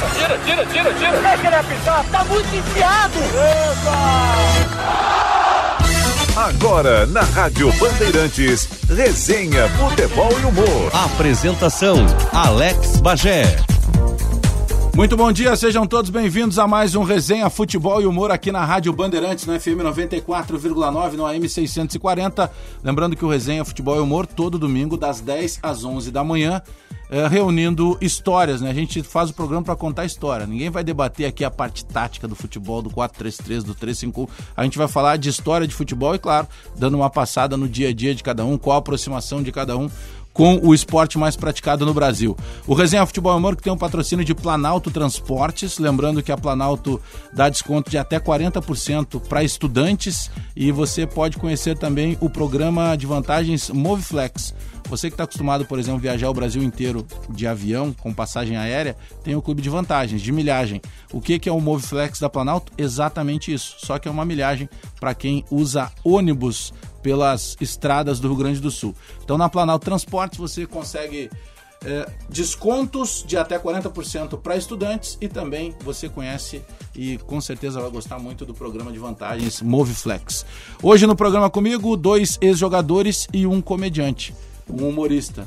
Tira, tira, tira, tira. Deixa ele apitar, tá muito enfiado. Agora, na Rádio Bandeirantes, resenha, futebol e humor. Apresentação: Alex Bagé. Muito bom dia, sejam todos bem-vindos a mais um Resenha Futebol e Humor aqui na Rádio Bandeirantes, no FM 94,9, no AM 640. Lembrando que o Resenha Futebol e Humor todo domingo, das 10 às 11 da manhã, é, reunindo histórias, né? A gente faz o programa para contar história. Ninguém vai debater aqui a parte tática do futebol, do 4-3-3, do 3-5. A gente vai falar de história de futebol e, claro, dando uma passada no dia a dia de cada um, qual a aproximação de cada um com o esporte mais praticado no Brasil. O Resenha Futebol Amor que tem um patrocínio de Planalto Transportes, lembrando que a Planalto dá desconto de até 40% para estudantes e você pode conhecer também o programa de vantagens Moviflex. Você que está acostumado, por exemplo, viajar o Brasil inteiro de avião, com passagem aérea, tem o clube de vantagens, de milhagem. O que, que é o Moviflex da Planalto? Exatamente isso. Só que é uma milhagem para quem usa ônibus pelas estradas do Rio Grande do Sul. Então, na Planalto Transportes, você consegue é, descontos de até 40% para estudantes e também você conhece e com certeza vai gostar muito do programa de vantagens Moviflex. Hoje no programa comigo, dois ex-jogadores e um comediante um humorista.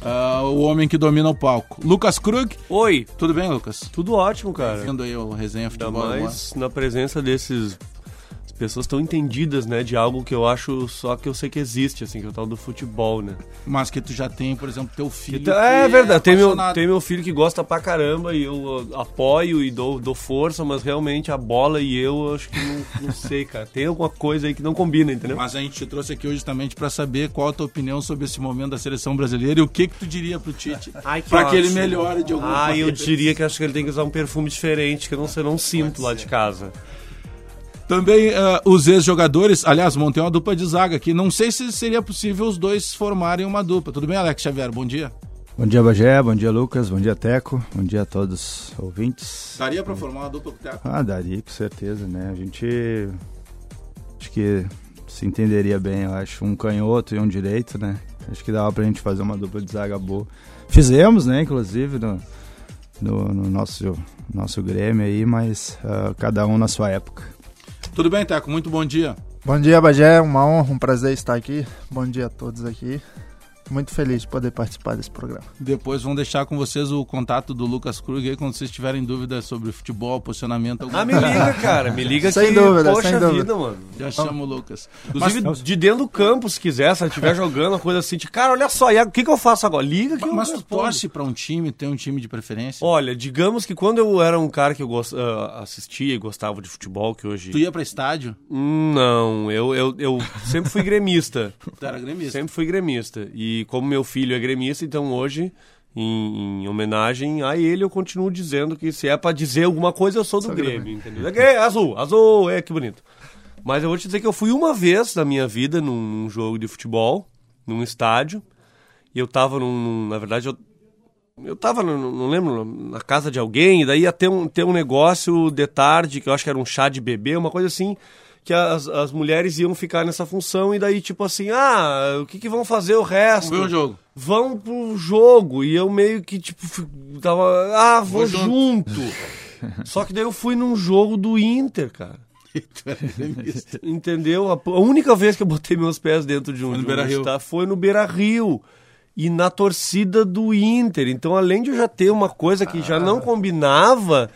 Uh, o homem que domina o palco. Lucas Krug. Oi. Tudo bem, Lucas? Tudo ótimo, cara. Vendo aí o resenha futebol. Ainda mais na presença desses pessoas tão entendidas, né, de algo que eu acho só que eu sei que existe, assim, que é o tal do futebol, né? Mas que tu já tem, por exemplo, teu filho. Então, é verdade, é tem, meu, tem meu filho que gosta pra caramba e eu apoio e dou, dou força, mas realmente a bola e eu, eu acho que não, não, sei, cara. Tem alguma coisa aí que não combina, entendeu? Mas a gente te trouxe aqui hoje justamente pra saber qual a tua opinião sobre esse momento da seleção brasileira e o que que tu diria pro Tite Ai, que pra que ele melhore de alguma Ah, eu diria que acho que ele tem que usar um perfume diferente, que eu não, eu não sinto lá de casa. Também uh, os ex-jogadores, aliás, montei uma dupla de zaga aqui. Não sei se seria possível os dois formarem uma dupla. Tudo bem, Alex Xavier? Bom dia. Bom dia, Bagé. Bom dia, Lucas. Bom dia, Teco. Bom dia a todos os ouvintes. Daria para formar uma dupla com o Teco? Ah, daria, com certeza, né? A gente. Acho que se entenderia bem, eu acho. Um canhoto e um direito, né? Acho que dava pra gente fazer uma dupla de zaga boa. Fizemos, né, inclusive, no, no, no nosso, nosso Grêmio aí, mas uh, cada um na sua época. Tudo bem, Teco? Muito bom dia. Bom dia, Bagé. Uma honra, um prazer estar aqui. Bom dia a todos aqui muito feliz de poder participar desse programa. Depois vão deixar com vocês o contato do Lucas Krug aí quando vocês tiverem dúvidas sobre futebol, posicionamento. Ah, me liga, cara. Me liga sem que, dúvida, poxa sem dúvida. vida, mano. Já chamo o Lucas. Inclusive, mas, de dentro do campo, se quiser, se estiver jogando uma coisa assim, de, cara, olha só, o que, que eu faço agora? Liga que mas, eu Mas tu torce pra um time, tem um time de preferência? Olha, digamos que quando eu era um cara que eu gost, uh, assistia e gostava de futebol, que hoje... Tu ia pra estádio? Não, eu, eu, eu sempre fui gremista. tu era gremista? Sempre fui gremista. E como meu filho é gremista, então hoje, em, em, homenagem a ele, eu continuo dizendo que se é para dizer alguma coisa, eu sou do Grêmio, Grêmio, entendeu? É, azul, azul, é que bonito. Mas eu vou te dizer que eu fui uma vez na minha vida num, num jogo de futebol, num estádio, e eu tava num, na verdade, eu, eu tava, no, não lembro, na casa de alguém, e daí ia ter um, ter um negócio de tarde, que eu acho que era um chá de bebê, uma coisa assim, que as, as mulheres iam ficar nessa função e daí, tipo assim, ah, o que, que vão fazer o resto? Ver o jogo. Vão pro jogo. E eu meio que, tipo, tava, ah, vou, vou junto. junto. Só que daí eu fui num jogo do Inter, cara. Entendeu? A, a, única vez que eu botei meus pés dentro de um, foi no, Beira Rio. Tá, foi no Beira Rio. E na torcida do Inter. Então, além de eu já ter uma coisa que ah. já não combinava,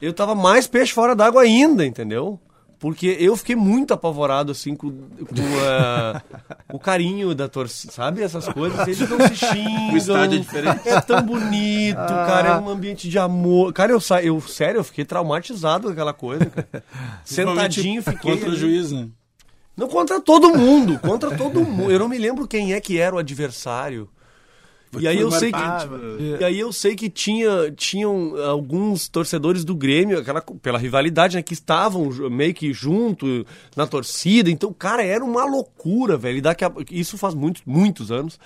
eu tava mais peixe fora d'água ainda, entendeu? Porque eu fiquei muito apavorado, assim, com, com uh, o carinho da torcida, sabe? Essas coisas, eles não se xingam. O estádio é diferente. É tão bonito, ah. cara, é um ambiente de amor. Cara, eu, sa... eu sério, eu fiquei traumatizado com aquela coisa, cara. Sentadinho, fiquei... Contra ali. o juiz, né? Não, contra todo mundo, contra todo mundo. Eu não me lembro quem é que era o adversário. E aí eu sei que e aí eu sei que tinha tinham alguns torcedores do Grêmio, aquela pela rivalidade, né, que estavam meio que junto na torcida. Então, cara, era uma loucura, velho. E daqui a, isso faz muitos muitos anos.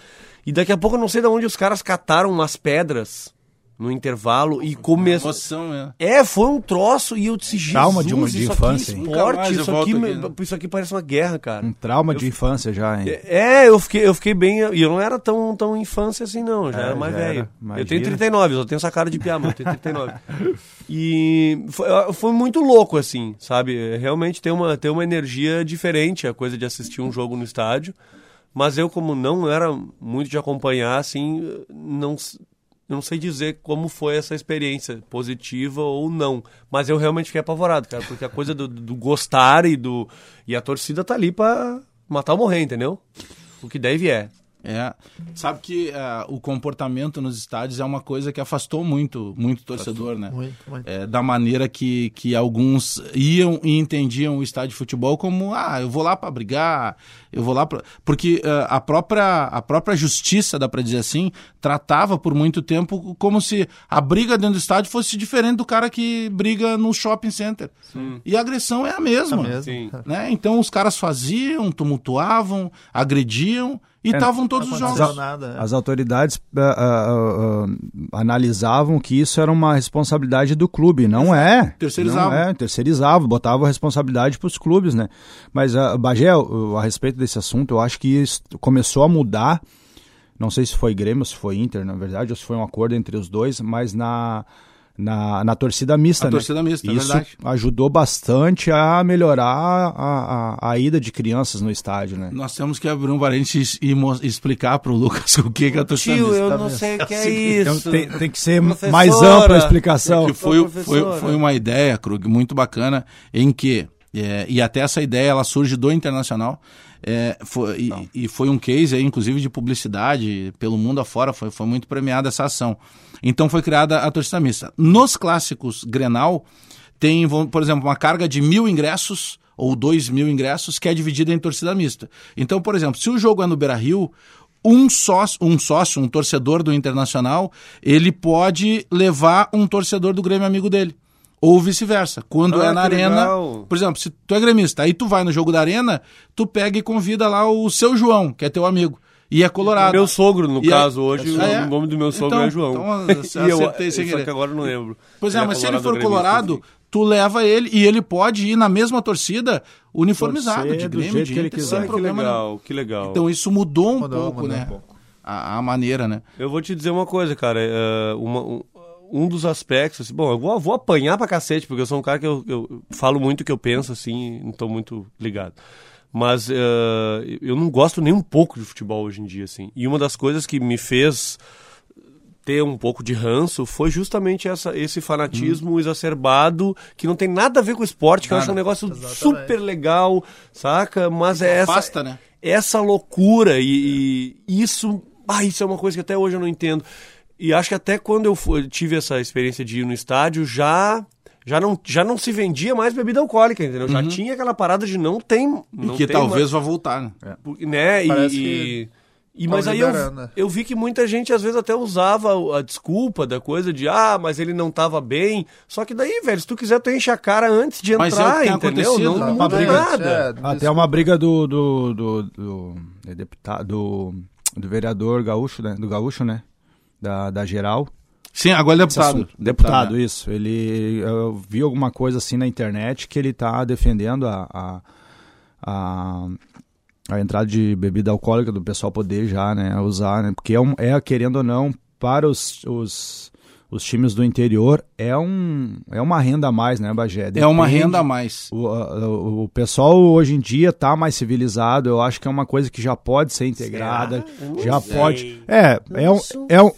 E daqui a pouco eu não sei de onde os caras cataram umas pedras no intervalo e começou. Emoção, né? É, foi um troço e eu disse, Trauma de Jesus, uma- de isso infância, aqui é esporte, eu isso aqui, aqui, me- né? isso aqui parece uma guerra, cara. Um trauma de infância já, hein? É, eu fiquei, eu fiquei bem. E eu não era tão, tão infância assim, não. Já É, era mais já velho. era. Eu tenho Imagina. 39, eu só tenho essa cara de piá, mas eu tenho 39. e foi, foi muito louco, assim, sabe? Realmente tem uma, tem uma energia diferente a coisa de assistir um jogo no estádio. Mas eu, como não era muito de acompanhar, assim, não, eu não sei dizer como foi essa experiência, positiva ou não. Mas eu realmente fiquei apavorado, cara, porque a coisa do, do gostar e do. E a torcida tá ali pra matar ou morrer, entendeu? O que deve é. É. Sabe que ah, o comportamento nos estádios é uma coisa que afastou muito, muito torcedor, né? Muito, muito. É, da maneira que, que alguns iam e entendiam o estádio de futebol como ah, eu vou lá para brigar, eu vou lá para porque ah, a própria a própria justiça, dá para dizer assim, tratava por muito tempo como se a briga dentro do estádio fosse diferente do cara que briga no shopping center. E a agressão é a mesma. mesmo. Sim. Né? Então os caras faziam, tumultuavam, agrediam e estavam todos os jogos. aconteceu nada. As autoridades ah, ah, ah, analisavam que isso era uma responsabilidade do clube. Não é. Terceirizavam. Não é, terceirizavam, botavam a responsabilidade para os clubes, né? Mas, uh, Bagé, a respeito desse assunto, eu acho que isso começou a mudar. Não sei se foi Grêmio, se foi Inter, na verdade, ou se foi um acordo entre os dois, mas na, na, na torcida mista, A né? torcida mista, é Isso verdade. ajudou bastante a melhorar a, a, a ida de crianças no estádio, né? Nós temos que abrir um parênteses e explicar pro Lucas o que, que é a torcida Tio, mista. eu não sei o que é Então isso. tem, tem que ser Professora. mais ampla a explicação. que foi, foi, foi uma ideia, Krug, muito bacana, em que, é, e até essa ideia ela surge do Internacional, é, foi, e, e foi um case, aí, inclusive, de publicidade pelo mundo afora, foi, foi muito premiada essa ação. Então foi criada a torcida mista. Nos clássicos Grenal, tem, por exemplo, uma carga de mil ingressos ou dois mil ingressos que é dividida em torcida mista. Então, por exemplo, se o jogo é no Beira-Rio, um sócio, um sócio, um torcedor do Internacional, ele pode levar um torcedor do Grêmio amigo dele. Ou vice-versa. Quando Ah, é na que arena. legal. Por exemplo, se tu é gremista, aí tu vai no jogo da arena, tu pega e convida lá o seu João, que é teu amigo. E é colorado. Meu sogro, no E aí- caso, hoje, Ah, é? o nome do meu sogro Então- é João. então, eu acertei sem só querer. que agora não lembro. Pois é, Ele mas se ele for colorado, tu leva ele e ele pode ir na mesma torcida uniformizado Torcer de Grêmio, de que Inter, sem Ah, que problema nenhum. legal, que legal. Então isso mudou um Mudou, pouco, mudou né? um pouco. A, a maneira, né? Eu vou te dizer uma coisa, cara. é, uma- um, dos aspectos, assim, bom, eu vou, vou apanhar pra cacete, porque eu sou um cara que eu, eu falo muito o que eu penso, assim, não tô muito ligado. Mas é, eu não gosto nem um pouco de futebol hoje em dia, assim. E uma das coisas que me fez ter um pouco de ranço foi justamente essa, esse fanatismo exacerbado que não tem nada a ver com o esporte, que eu Nada. acho um negócio Exatamente. super legal, saca? Mas é essa, Afasta, né? essa loucura e, e isso, ah, isso é uma coisa que até hoje eu não entendo. E acho que até quando eu tive essa experiência de ir no estádio, já já não, já não se vendia mais bebida alcoólica, entendeu? Já tinha aquela parada de não tem, Uhum. E não que tem talvez vá voltar, né? mais, né? E, que e- mas aí eu, né? eu vi que muita gente às vezes até usava a desculpa da coisa de ah, mas ele não tava bem. Só que daí, velho, se tu quiser tu enche a cara antes de Mas é o entrar, entendeu? acontecido, Não, tá? não muda briga- nada. É, Até uma briga do do, do, do, é deputado do, do vereador gaúcho, né? Do gaúcho, né? Da, da geral. Sim, agora é deputado. assunto. Deputado, né? isso. Ele eu vi alguma coisa assim na internet que ele tá defendendo a, a, a, a entrada de bebida alcoólica do pessoal poder já, né, usar, né? Porque é, um, é querendo ou não para os, os, os times do interior é um é uma renda a mais, né, Bagé? É uma Depende- renda a mais. o, o, o pessoal hoje em dia tá mais civilizado, eu acho que é uma coisa que já pode ser integrada, já pode. É, é um, é um,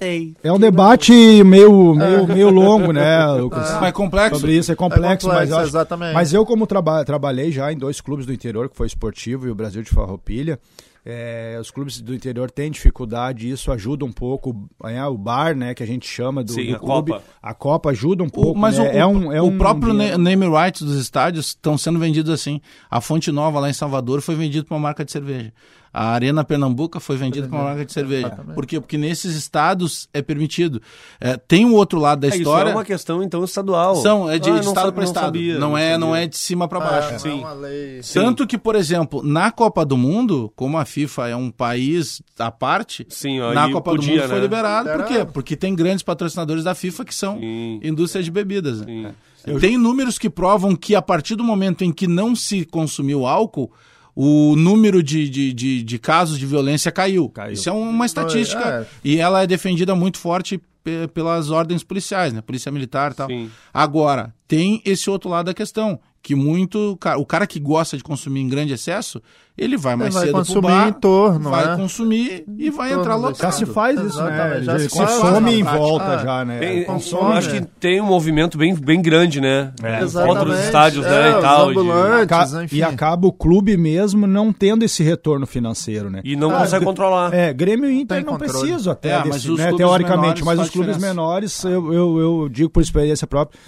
é um debate meio, meio, meio longo, né, Lucas? Mas é complexo. Sobre isso é complexo, É complexo, mas, eu acho- exatamente. mas eu como traba trabalhei já em dois clubes do interior, que foi Esportivo e o Brasil de Farroupilha, é, os clubes do interior têm dificuldade e isso ajuda um pouco, é, o bar, né, que a gente chama do, Sim, do a clube, Copa. a Copa ajuda um O- pouco, mas né? o, é um, é o um próprio dinheiro- na- name rights dos estádios estão sendo vendidos assim. A Fonte Nova lá em Salvador foi vendido para uma marca de cerveja. A Arena Pernambuca foi vendida como uma marca de cerveja. Por quê? Porque nesses estados é permitido. É, tem o outro lado da É, isso história. é uma questão, então, estadual. São, é de, Ah, de não estado para não estado. sabia, não, é, não é de cima para baixo. Não é uma lei. Tanto que, por exemplo, na Copa do Mundo, como a FIFA é um país à parte, Sim, ó, na e Copa do podia, Mundo foi né? liberado. Por quê? Porque tem grandes patrocinadores da FIFA que são Sim. indústria de bebidas. né? Sim. Tem números que provam que a partir do momento em que não se consumiu álcool, o número de, de, de, de casos de violência caiu. Caiu. Isso é uma estatística É. e ela é defendida muito forte pe- pelas ordens policiais, né? Polícia Militar e tal. Sim. Agora, tem esse outro lado da questão, que muito... O cara que gosta de consumir em grande excesso, ele vai mais vai cedo pro consumir bar, em torno, vai né? consumir e vai entrar lotado. Já se faz isso, né? Já se se faz some na em volta Ah, já, né? Tem- consome, acho que né? tem um movimento bem, bem grande, né? É. Volta nos Exatamente. estádios, É, né, e os tal. de-. E acaba o clube mesmo não tendo esse retorno financeiro, né? E não Ah, consegue controlar. É, Grêmio e Inter Tem não controle. precisam até, É, desse, mas os né, clubes teoricamente, menores mas os clubes diferença. menores, eu, eu, eu digo por experiência própria,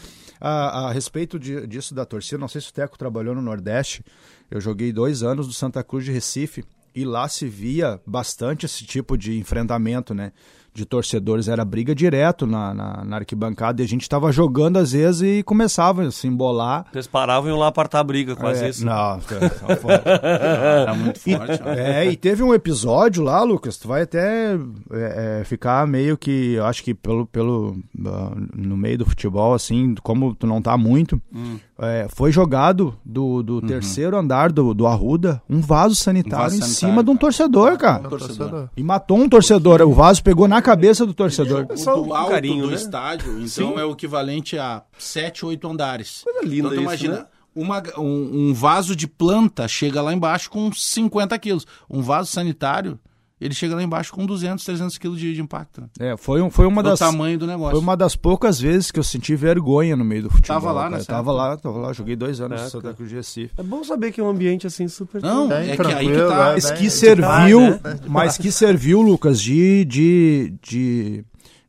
a, a respeito de- disso da torcida, não sei se o Teco trabalhou no Nordeste, eu joguei dois anos do Santa Cruz de Recife, e lá se via bastante esse tipo de enfrentamento, né? De torcedores, era briga direto na, na, na arquibancada, e a gente estava jogando às vezes e começava a se embolar. Eles paravam e iam lá apartar a briga, quase É, isso. Não, tá fora. Tá muito forte. ó. É, e teve um episódio lá, Lucas, tu vai até é, é, ficar meio que, eu acho que pelo, pelo ah, no meio do futebol, assim, como tu não tá muito, Hum. É, foi jogado do, do terceiro andar do, do Arruda um vaso sanitário Um vaso em sanitário, cima de um cara. torcedor, cara. Torcedor. E matou um torcedor, o vaso pegou na cabeça do torcedor. O Só do um alto carinho, do né? estádio, então Sim. é o equivalente a 7, 8 andares. Coisa linda então tu isso, imagina, né? uma, um, um vaso de planta chega lá embaixo com 50 quilos. Um vaso sanitário, ele chega lá embaixo com 200, 300 quilos de, de impacto. Né? É, foi, um, foi uma Do das... tamanho do negócio. Foi uma das poucas vezes que eu senti vergonha no meio do futebol. Tava lá nessa Tava lá, tava lá, joguei dois anos no. Santa Cruz de Recife. É bom saber que é um ambiente assim super. Não, Bem é que aí que tranquilo, tá. é, Mas bem- que serviu, né? mas que serviu, Lucas, de, de, de,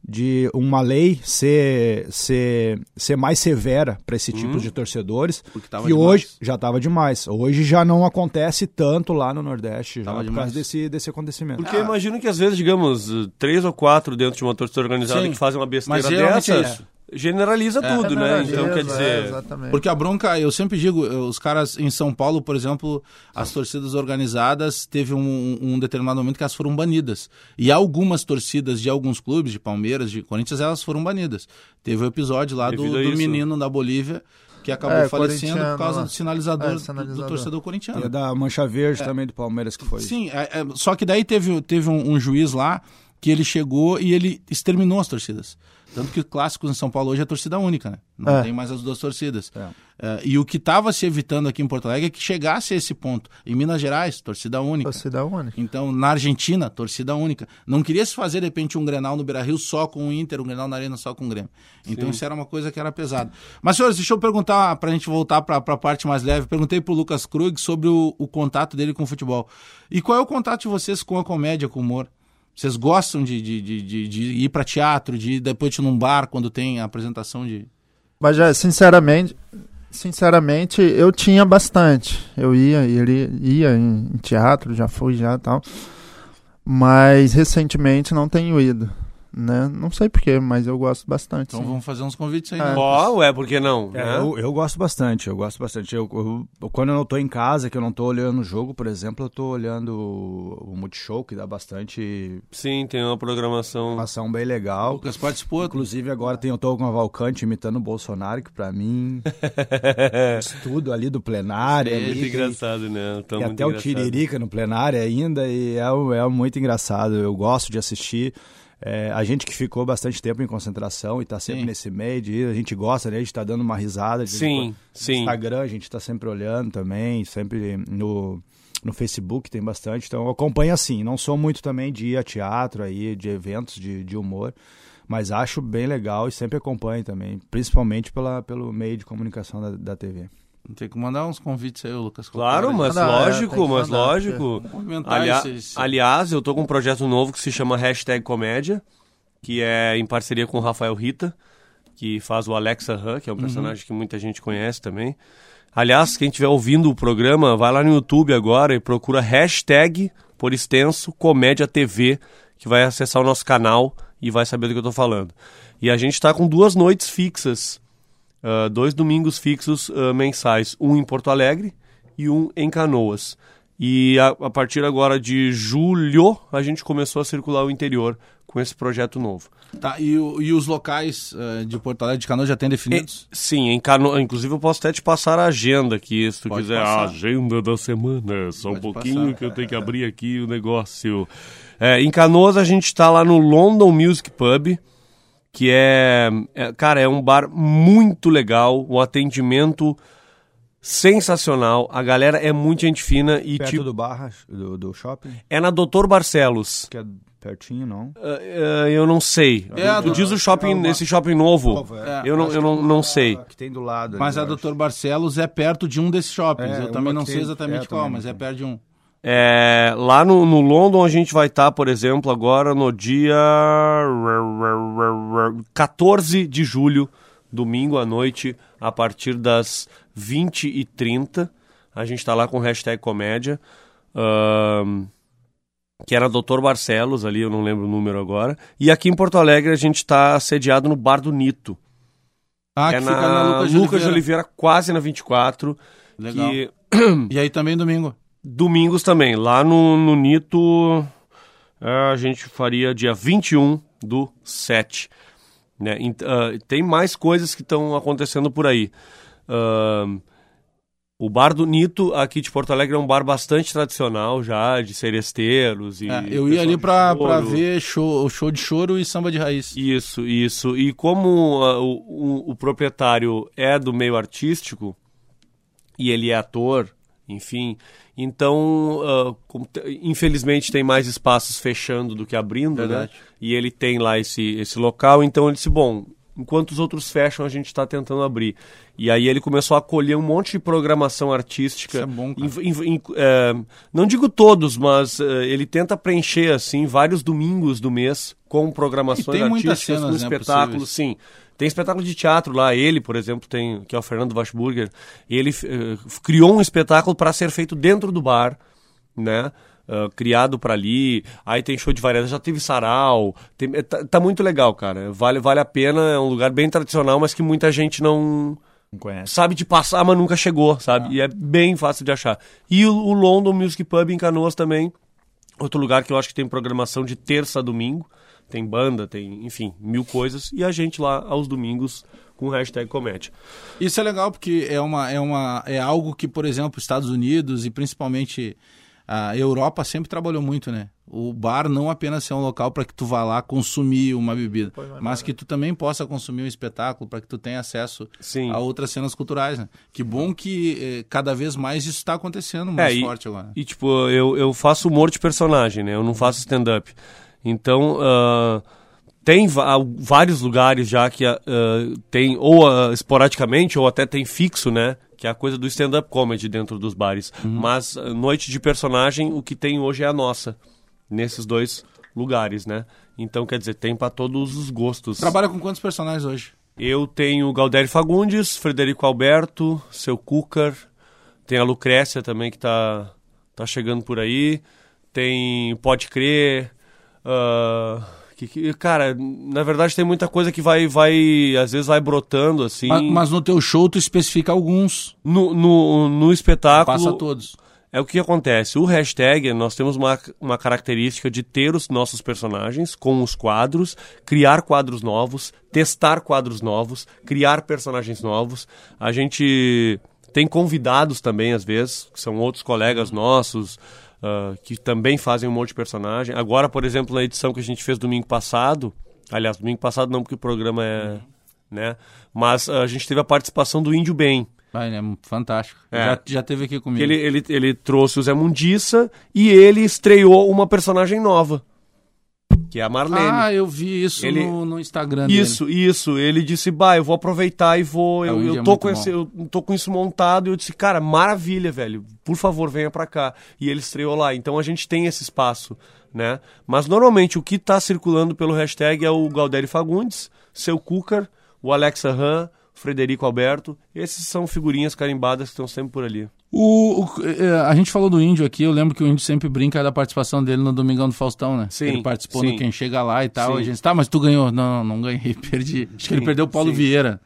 de uma lei ser, ser, ser mais severa para esse tipo de torcedores, Porque tava que demais. hoje já estava demais. Hoje já não acontece tanto lá no Nordeste, já por demais. causa desse, desse acontecimento. Porque eu imagino que às vezes, digamos, três ou quatro dentro de uma torcida organizada Sim. que fazem uma besteira Mas geralmente é generaliza tudo, né? Então, quer É, dizer, exatamente. Porque a bronca, eu sempre digo, eh, os caras em São Paulo, por exemplo, as torcidas organizadas, teve um, um determinado momento que elas foram banidas. E algumas torcidas de alguns clubes, de Palmeiras, de Corinthians, elas foram banidas. Teve o episódio lá do, do menino da Bolívia que acabou É, falecendo por causa do sinalizador, É, do- sinalizador. do torcedor E corintiano. a da Mancha Verde também do Palmeiras que foi. Sim, é- é- só que daí teve, teve um, um juiz lá que ele chegou e ele exterminou as torcidas. Tanto que clássicos em São Paulo hoje é torcida única, né? Não É. tem mais as duas torcidas. É. É, e o que estava se evitando aqui em Porto Alegre é que chegasse a esse ponto. Em Minas Gerais, torcida única. Torcida única. Então, na Argentina, torcida única. Não queria se fazer, de repente, um Grenal no Beira-Rio só com o Inter, um Grenal na Arena só com o Grêmio. Então, isso era uma coisa que era pesada. Mas, senhores, deixa eu perguntar, para a gente voltar para a parte mais leve. Perguntei para o Lucas Krug sobre o, o contato dele com o futebol. E qual é o contato de vocês com a comédia, com o humor? Vocês gostam de, de, de, de- ir para teatro, de ir depois de num bar quando tem a apresentação de... Mas já, sinceramente, sinceramente, eu tinha bastante. Eu ia, ele ia em, teatro, já fui já tal. Mas recentemente não tenho ido, né? Não sei porquê, mas eu gosto bastante. Então sim. vamos fazer uns convites aí. É. né? ó, ué, por que não? É, né? eu, eu gosto bastante, eu gosto bastante. Eu, eu- quando eu não tô em casa, que eu não tô olhando o jogo, por exemplo, eu tô olhando o, o Multishow, que dá bastante Sim, tem uma programação. informação bem O legal. Lucas participou. Inclusive agora tem o Tom Cavalcante imitando o Bolsonaro, que pra mim, estudo ali do plenário. Ali, tem- engraçado, né? Tá Tem muito até o engraçado. Tiririca no plenário ainda e é, é muito engraçado. Eu gosto de assistir. É, a gente que ficou bastante tempo em concentração e tá sempre Sim. nesse meio de ir, a gente gosta, né? A gente tá dando uma risada. Sim, quando. sim. No Instagram a gente tá sempre olhando também, sempre no, no Facebook tem bastante. Então eu acompanho assim. Não sou muito também de ir a teatro aí, de eventos de, de humor. Mas acho bem legal e sempre acompanho também, principalmente pela, pelo meio de comunicação da, da TV. Tem que mandar uns convites aí, o Lucas. Claro, mas Mandar, é, lógico, que mas mandar, lógico. Movimentar Alia- Aliás, eu tô com um projeto novo que se chama Hashtag Comédia, que é em parceria com o Rafael Rita, que faz o Alexa Han, que é um personagem que muita gente conhece também. Aliás, quem estiver ouvindo o programa, vai lá no YouTube agora e procura hashtag, por extenso, Comédia TV, que vai acessar o nosso canal e vai saber do que eu tô falando. E a gente está com duas noites fixas, uh, dois domingos fixos uh, mensais, um em Porto Alegre e um em Canoas. E a, a, partir agora de julho, a gente começou a circular o interior com esse projeto novo. Tá, e, e os locais uh, de Porto Alegre de Canoas já têm definidos? E, sim, em Cano... inclusive eu posso até te passar a agenda aqui, se tu Pode quiser. Passar. A agenda da semana, só Pode um pouquinho passar. que eu tenho que abrir aqui o negócio. É, em Canoas a gente está lá no London Music Pub, que é, é, cara, é um bar muito legal, o atendimento sensacional, a galera é muito gente fina e Perto tipo... do Barra, do, do shopping? É na Doutor Barcelos. Que é pertinho, não? Uh, uh, eu não sei. É, tu do... diz o shopping, é esse shopping novo. novo é. Eu não, eu não, não sei. Que tem do lado. Mas a Doutor Barcelos é perto de um desses shoppings. É, eu também não sei exatamente qual, mas é perto de um. É, lá no, no, London a gente vai estar, tá, por exemplo, agora no dia 14 de julho, domingo à noite, a partir das 20h30. A gente está lá com hashtag comédia. Uh, que era Doutor Barcelos ali, eu não lembro o número agora. E aqui em Porto Alegre a gente está sediado no Bar do Nito. Ah, é que na, fica na Lucas, Lucas de Oliveira, quase na 24. Legal. Que... E aí também domingo? Domingos também. Lá no, no Nito a gente faria dia 21 do 7. Né? Uh, tem mais coisas que estão acontecendo por aí. Uh, o bar do Nito aqui de Porto Alegre é um bar bastante tradicional já, de seresteiros. E é, eu ia ali para ver show, show de choro e samba de raiz. Isso, isso. E como uh, o, o, o, proprietário é do meio artístico, e ele é ator, enfim, então, uh, infelizmente, tem mais espaços fechando do que abrindo, né? Verdade. né? E ele tem lá esse, esse local, então ele disse, bom, enquanto os outros fecham, a gente está tentando abrir. E aí ele começou a acolher um monte de programação artística. Isso é bom, em, em, em, é, não digo todos, mas é, ele tenta preencher assim vários domingos do mês com programações artísticas, com né, espetáculos, sim. Tem espetáculo de teatro lá, ele, por exemplo, tem, que é o Fernando Waschburger, ele uh, criou um espetáculo para ser feito dentro do bar, né? Uh, criado para ali, aí tem show de variedade, já teve sarau, tem, é, tá, tá, muito legal, cara. Vale, vale a pena, é um lugar bem tradicional, mas que muita gente não, não sabe de passar, mas nunca chegou, sabe? Ah. E é bem fácil de achar. E o, o London Music Pub em Canoas também, outro lugar que eu acho que tem programação de terça a domingo tem banda, tem, enfim, mil coisas. E a gente lá aos domingos com hashtag comédia. Isso é legal porque é, uma, é, uma, é algo que, por exemplo, Estados Unidos e principalmente a Europa sempre trabalhou muito, né? O bar não apenas ser um local para que tu vá lá consumir uma bebida, mas que tu também possa consumir um espetáculo, para que tu tenha acesso Sim. a outras cenas culturais, né? Que bom que eh, cada vez mais isso está acontecendo mais é, forte e, agora. E tipo, eu, eu faço humor de personagem, né? Eu não faço stand-up. Então, uh, tem vários lugares já que uh, tem, ou uh, esporadicamente, ou até tem fixo, né? Que é a coisa do stand-up comedy dentro dos bares. Uhum. Mas noite de personagem, o que tem hoje é a nossa, nesses dois lugares, né? Então, quer dizer, tem para todos os gostos. Trabalha com quantos personagens hoje? Eu tenho Galdério Fagundes, Frederico Alberto, Seu Cúcar, tem a Lucrécia também que tá, tá chegando por aí, tem Pode Crer, Uh, que, que, cara, na verdade tem muita coisa que vai, vai às vezes vai brotando assim. Mas, mas no teu show tu especifica alguns. No, no, no espetáculo. Passa todos. É o que acontece. O hashtag, nós temos uma, uma característica de ter os nossos personagens com os quadros, criar quadros novos, testar quadros novos, criar personagens novos. A gente tem convidados também, às vezes, que são outros colegas nossos uh, que também fazem um monte de personagem. Agora, por exemplo, na edição que a gente fez domingo passado, aliás, domingo passado não, porque o programa é. né? Mas uh, a gente teve a participação do Índio Bem. Ah, ele é fantástico. É. Já, já teve aqui comigo. Ele, ele, ele trouxe o Zé Mundiça e ele estreou uma personagem nova que é a Marlene. Ah, eu vi isso ele... no, no, Instagram Isso, dele. isso. Ele disse, bah, eu vou aproveitar e vou... Eu, eu, é tô com esse, eu tô com isso montado e eu disse, cara, maravilha, velho. Por favor, venha pra cá. E ele estreou lá. Então a gente tem esse espaço, né? Mas normalmente o que tá circulando pelo hashtag é o Galdério Fagundes, Seu Cúcar, o Alexa Han, Frederico Alberto. Esses são figurinhas carimbadas que estão sempre por ali. O, o- eh, a gente falou do Índio aqui, eu lembro que o Índio sempre brinca da participação dele no Domingão do Faustão, né? Sim, Ele participou sim. no Quem Chega Lá e tal. Sim. A gente, tá, mas tu ganhou. Não, não, não ganhei, perdi. Acho que ele Sim, perdeu o Paulo sim. Vieira.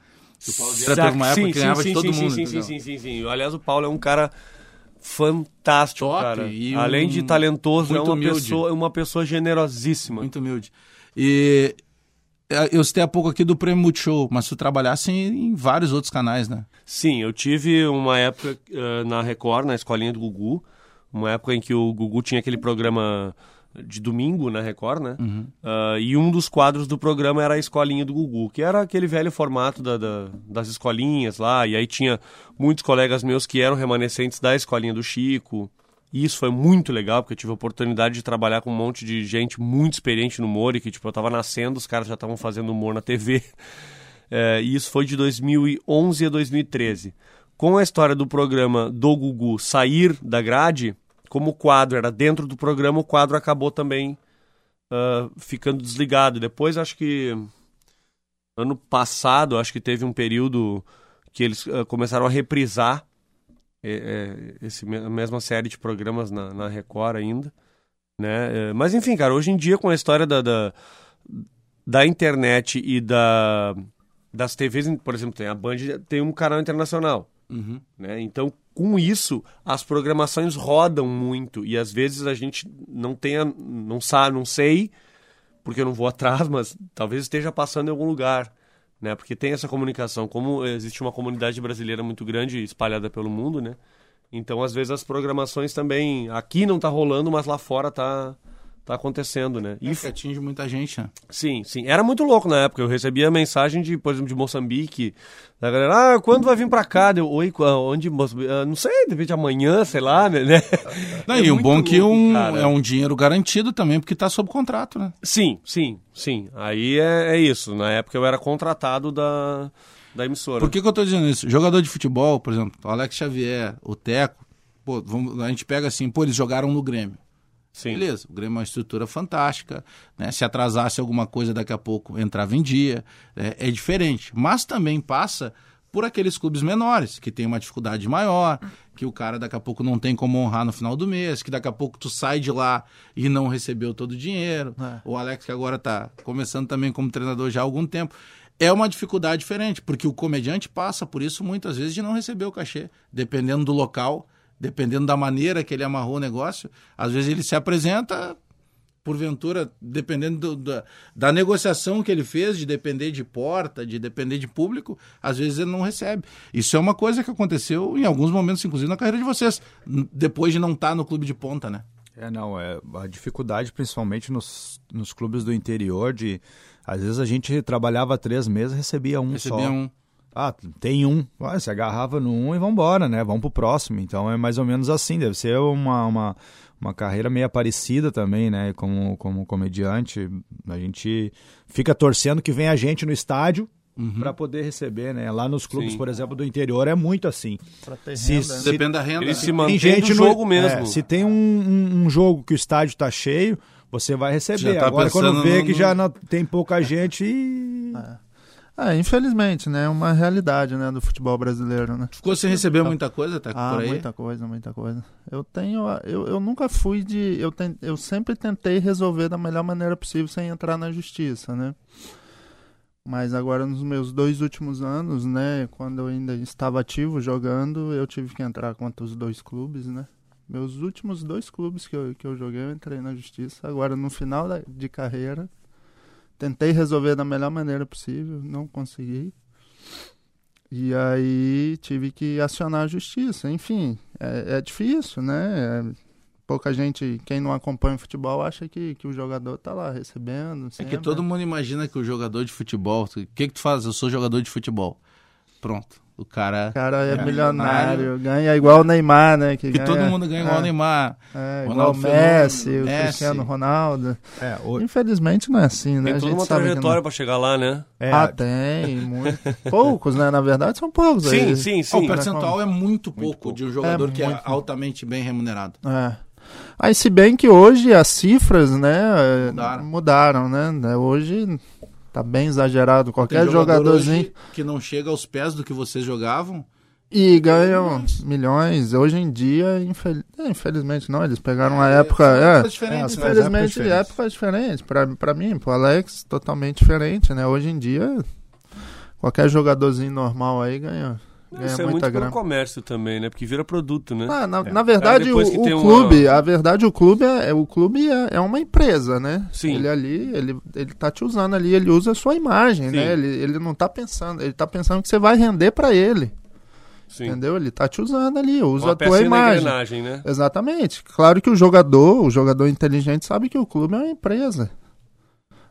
O Paulo Vieira teve uma época que ganhava de todo sim, mundo. Sim, sim, sim, sim, sim, sim. Aliás, o Paulo é um cara fantástico, Top, cara. e Além um- de talentoso, é uma humilde. pessoa, uma pessoa generosíssima. Muito humilde. E eu citei há pouco aqui do Prêmio Multishow, mas tu trabalhasse em, em vários outros canais, né? Sim, eu tive uma época eh, na Record, na escolinha do Gugu, uma época em que o Gugu tinha aquele programa de domingo na Record, né? Ah, e um dos quadros do programa era a escolinha do Gugu, que era aquele velho formato da- da- das escolinhas lá, e aí tinha muitos colegas meus que eram remanescentes da escolinha do Chico. E isso foi muito legal, porque eu tive a oportunidade de trabalhar com um monte de gente muito experiente no humor, e que tipo, eu tava nascendo, os caras já estavam fazendo humor na TV. É, e isso foi de 2011 a 2013. Com a história do programa do Gugu sair da grade, como o quadro era dentro do programa, o quadro acabou também ah, ficando desligado. Depois, acho que ano passado, acho que teve um período que eles ah, começaram a reprisar é, é, esse, a mesma série de programas na, na Record ainda. Né? É, mas enfim, cara, hoje em dia com a história da, da, da internet e da, das TVs, por exemplo, tem a Band tem um canal internacional. Né? Então, com isso, as programações rodam muito e às vezes a gente não tem, a- não sabe, não sei, porque eu não vou atrás, mas talvez esteja passando em algum lugar, né? Porque tem essa comunicação, como existe uma comunidade brasileira muito grande espalhada pelo mundo, né? Então, às vezes as programações também aqui não tá rolando, mas lá fora tá tá acontecendo, né? E E que atinge muita gente, né? Sim, sim. Era muito louco na época. Eu recebia mensagem de, por exemplo, de Moçambique. Da galera, ah, quando vai vir pra cá? Deu, Oi, onde? Moçambique? Ah, não sei, de repente amanhã, sei lá, né? né? Não, É e o bom que louco, um, cara. é um dinheiro garantido também, porque tá sob contrato, né? Sim, sim, sim. Aí é, é isso. Na época eu era contratado da, da emissora. Por que, que eu tô dizendo isso? Jogador de futebol, por exemplo, Alex Xavier, o Teco, pô, vamos- a gente pega assim, pô, eles jogaram no Grêmio. Sim. Beleza, o Grêmio é uma estrutura fantástica, né? Se atrasasse alguma coisa, daqui a pouco entrava em dia, né? é diferente. Mas também passa por aqueles clubes menores, que tem uma dificuldade maior, que o cara daqui a pouco não tem como honrar no final do mês, que daqui a pouco tu sai de lá e não recebeu todo o dinheiro. O Alex, que agora tá começando também como treinador já há algum tempo. É uma dificuldade diferente, porque o comediante passa por isso muitas vezes de não receber o cachê, dependendo do local, dependendo da maneira que ele amarrou o negócio. Às vezes ele se apresenta, porventura, dependendo do- da, da negociação que ele fez, de depender de porta, de depender de público, às vezes ele não recebe. Isso é uma coisa que aconteceu em alguns momentos, inclusive na carreira de vocês, depois de não estar no clube de ponta, né? É, não, é a dificuldade principalmente nos, nos clubes do interior de às vezes a gente trabalhava três meses recebia um Recebia só. um. Ah, tem um. Ah, se agarrava no um e vambora, né? Vamos pro próximo. Então é mais ou menos assim. Deve ser uma, uma, uma carreira meio parecida também, né? Como, como comediante. A gente fica torcendo que venha a gente no estádio para poder receber, né? Lá nos clubes, Sim. por exemplo, do interior é muito assim. Pra ter Se- renda, né? se- Depende da renda. Ele né? se Tem gente no no jogo mesmo. é, se tem um, um- um jogo que o estádio tá cheio, você vai receber. Tá Agora, quando vê no- que no- já não, tem pouca gente e... Ah, infelizmente, né? É uma realidade, né, do futebol brasileiro, né? Ficou sem receber muita coisa, tá Ah, por aí? muita coisa, muita coisa. Eu tenho, eu, eu nunca fui de, eu, ten, eu sempre tentei resolver da melhor maneira possível sem entrar na justiça, né? Mas agora nos meus dois últimos anos, né, quando eu ainda estava ativo jogando, eu tive que entrar contra os dois clubes, né? Meus últimos dois clubes que eu, que eu joguei, eu entrei na justiça. Agora, no final da, de carreira, tentei resolver da melhor maneira possível, não consegui. E aí tive que acionar a justiça. Enfim, é, é difícil, né? É- pouca gente, quem não acompanha o futebol, acha que, que o jogador tá lá recebendo. É que sempre. todo mundo imagina que o jogador de futebol. O que, que tu faz? Eu sou jogador de futebol. Pronto. O cara. O cara é, É milionário, milionário. ganha igual o Neymar, né? Que, Que ganha, todo mundo ganha igual é, o Neymar. É, igual Ronaldo o Messi, o Messi. Cristiano Ronaldo. É, o- Infelizmente não é assim, né? Tem A toda gente uma trajetória não. pra chegar lá, né? é, Ah, tem, muito. poucos, né? Na verdade, são poucos. Sim, aí. sim, sim. o percentual é muito pouco, pouco. de um jogador É que é muito. altamente bem remunerado. É. Aí, se bem que hoje as cifras, né, Mudaram. mudaram, né, Hoje, Tá bem exagerado. Tem Qualquer jogador jogadorzinho. hoje que não chega aos pés do que vocês jogavam. E ganham milhões. Hoje em dia, infel- é, infelizmente não, eles pegaram uma época. É, épocas diferentes, É, né? infelizmente, diferentes. época diferente. Pra, pra mim, pro Alex, totalmente diferente, né? Hoje em dia, qualquer jogadorzinho normal aí ganha, ganha Isso é muito muita pelo grana. comércio também, né? Porque vira produto, né? Ah, na, na verdade, o, o tem uma- clube, a verdade, o clube é, é- o clube é, é uma empresa, né? Sim. Ele ali, ele, ele tá te usando ali, ele usa a sua imagem, Sim. né? Ele, ele não tá pensando, ele tá pensando que você vai render pra ele, Sim. entendeu? Ele tá te usando ali, usa Uma a tua imagem. né? Exatamente. Claro que o jogador, o jogador inteligente sabe que o clube é uma empresa.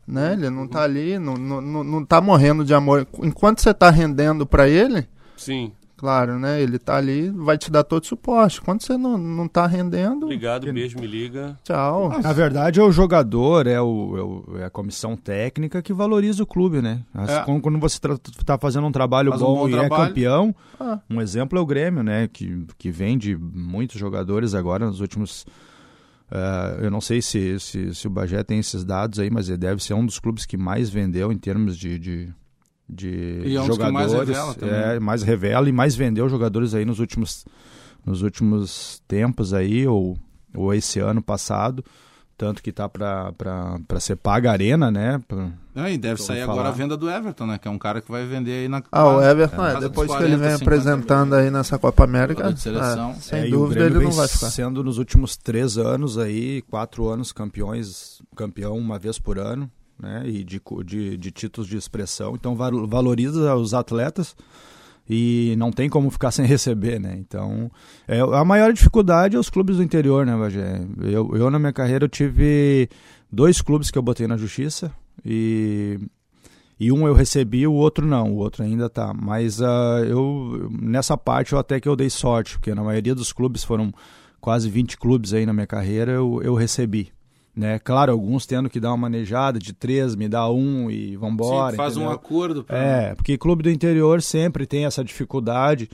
Né? Ele não tá ali, não, não, não, não tá morrendo de amor. Enquanto você tá rendendo pra ele, Sim. claro, né? Ele tá ali, vai te dar todo o suporte. Quando você não, não tá rendendo, Obrigado, beijo, me liga. tchau. Na verdade, é o jogador, é, o, é o- é a comissão técnica que valoriza o clube, né? As- É. Quando, quando você está fazendo um trabalho Faz um bom, bom e trabalho. é campeão, Ah. um exemplo é o Grêmio, né? Que, que vende muitos jogadores agora nos últimos. eh, eu não sei se, se, se o Bagé tem esses dados aí, mas ele deve ser um dos clubes que mais vendeu em termos de, de, de E é um dos que mais jogadores. revela também. é, mais revela e mais vendeu jogadores aí nos últimos, nos últimos tempos aí, ou, ou esse ano passado. Tanto que tá pra ser paga a arena, né? Pra- Ah, e deve sair vou agora a falar. venda do Everton, né? Que é um cara que vai vender aí na. Ah, o Everton, é, depois dos que ele 40, vem 50 apresentando aí nessa Copa América, Jogador de seleção. é, sem É, dúvida ele não vai ficar. sendo nos últimos três anos aí, quatro anos campeões, campeão uma vez por ano, né? E de, de, de títulos de expressão. Então val- valoriza os atletas e não tem como ficar sem receber, né? Então, é, a maior dificuldade é os clubes do interior, né, Bagé? Eu, eu, na minha carreira, eu tive dois clubes que eu botei na justiça e, e um eu recebi, o outro não, o outro ainda tá. Mas ah, eu, nessa parte, eu até que eu dei sorte, porque na maioria dos clubes foram quase 20 clubes aí na minha carreira, eu, eu recebi. Né? Claro, alguns tendo que dar uma manejada de três, me dá um e vambora. Sim, faz um entendeu? acordo pra. É, porque clube do interior sempre tem essa dificuldade.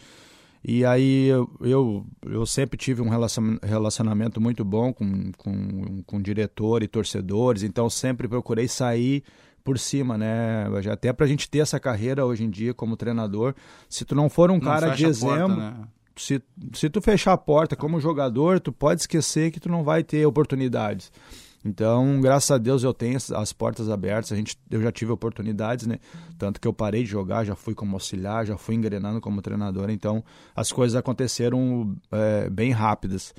E aí eu, eu, eu sempre tive um relacion- relacionamento muito bom com, com, com diretor e torcedores, então sempre procurei sair por cima, né? Até pra gente ter essa carreira hoje em dia como treinador. Se tu não for um Não cara de porta, exemplo, né? se, se tu fechar a porta como jogador, tu pode esquecer que tu não vai ter oportunidades. Então, graças a Deus eu tenho as- as portas abertas, a gente, eu já tive oportunidades, né? Tanto que eu parei de jogar, já fui como auxiliar, já fui engrenando como treinador, então as coisas aconteceram é, bem rápidas.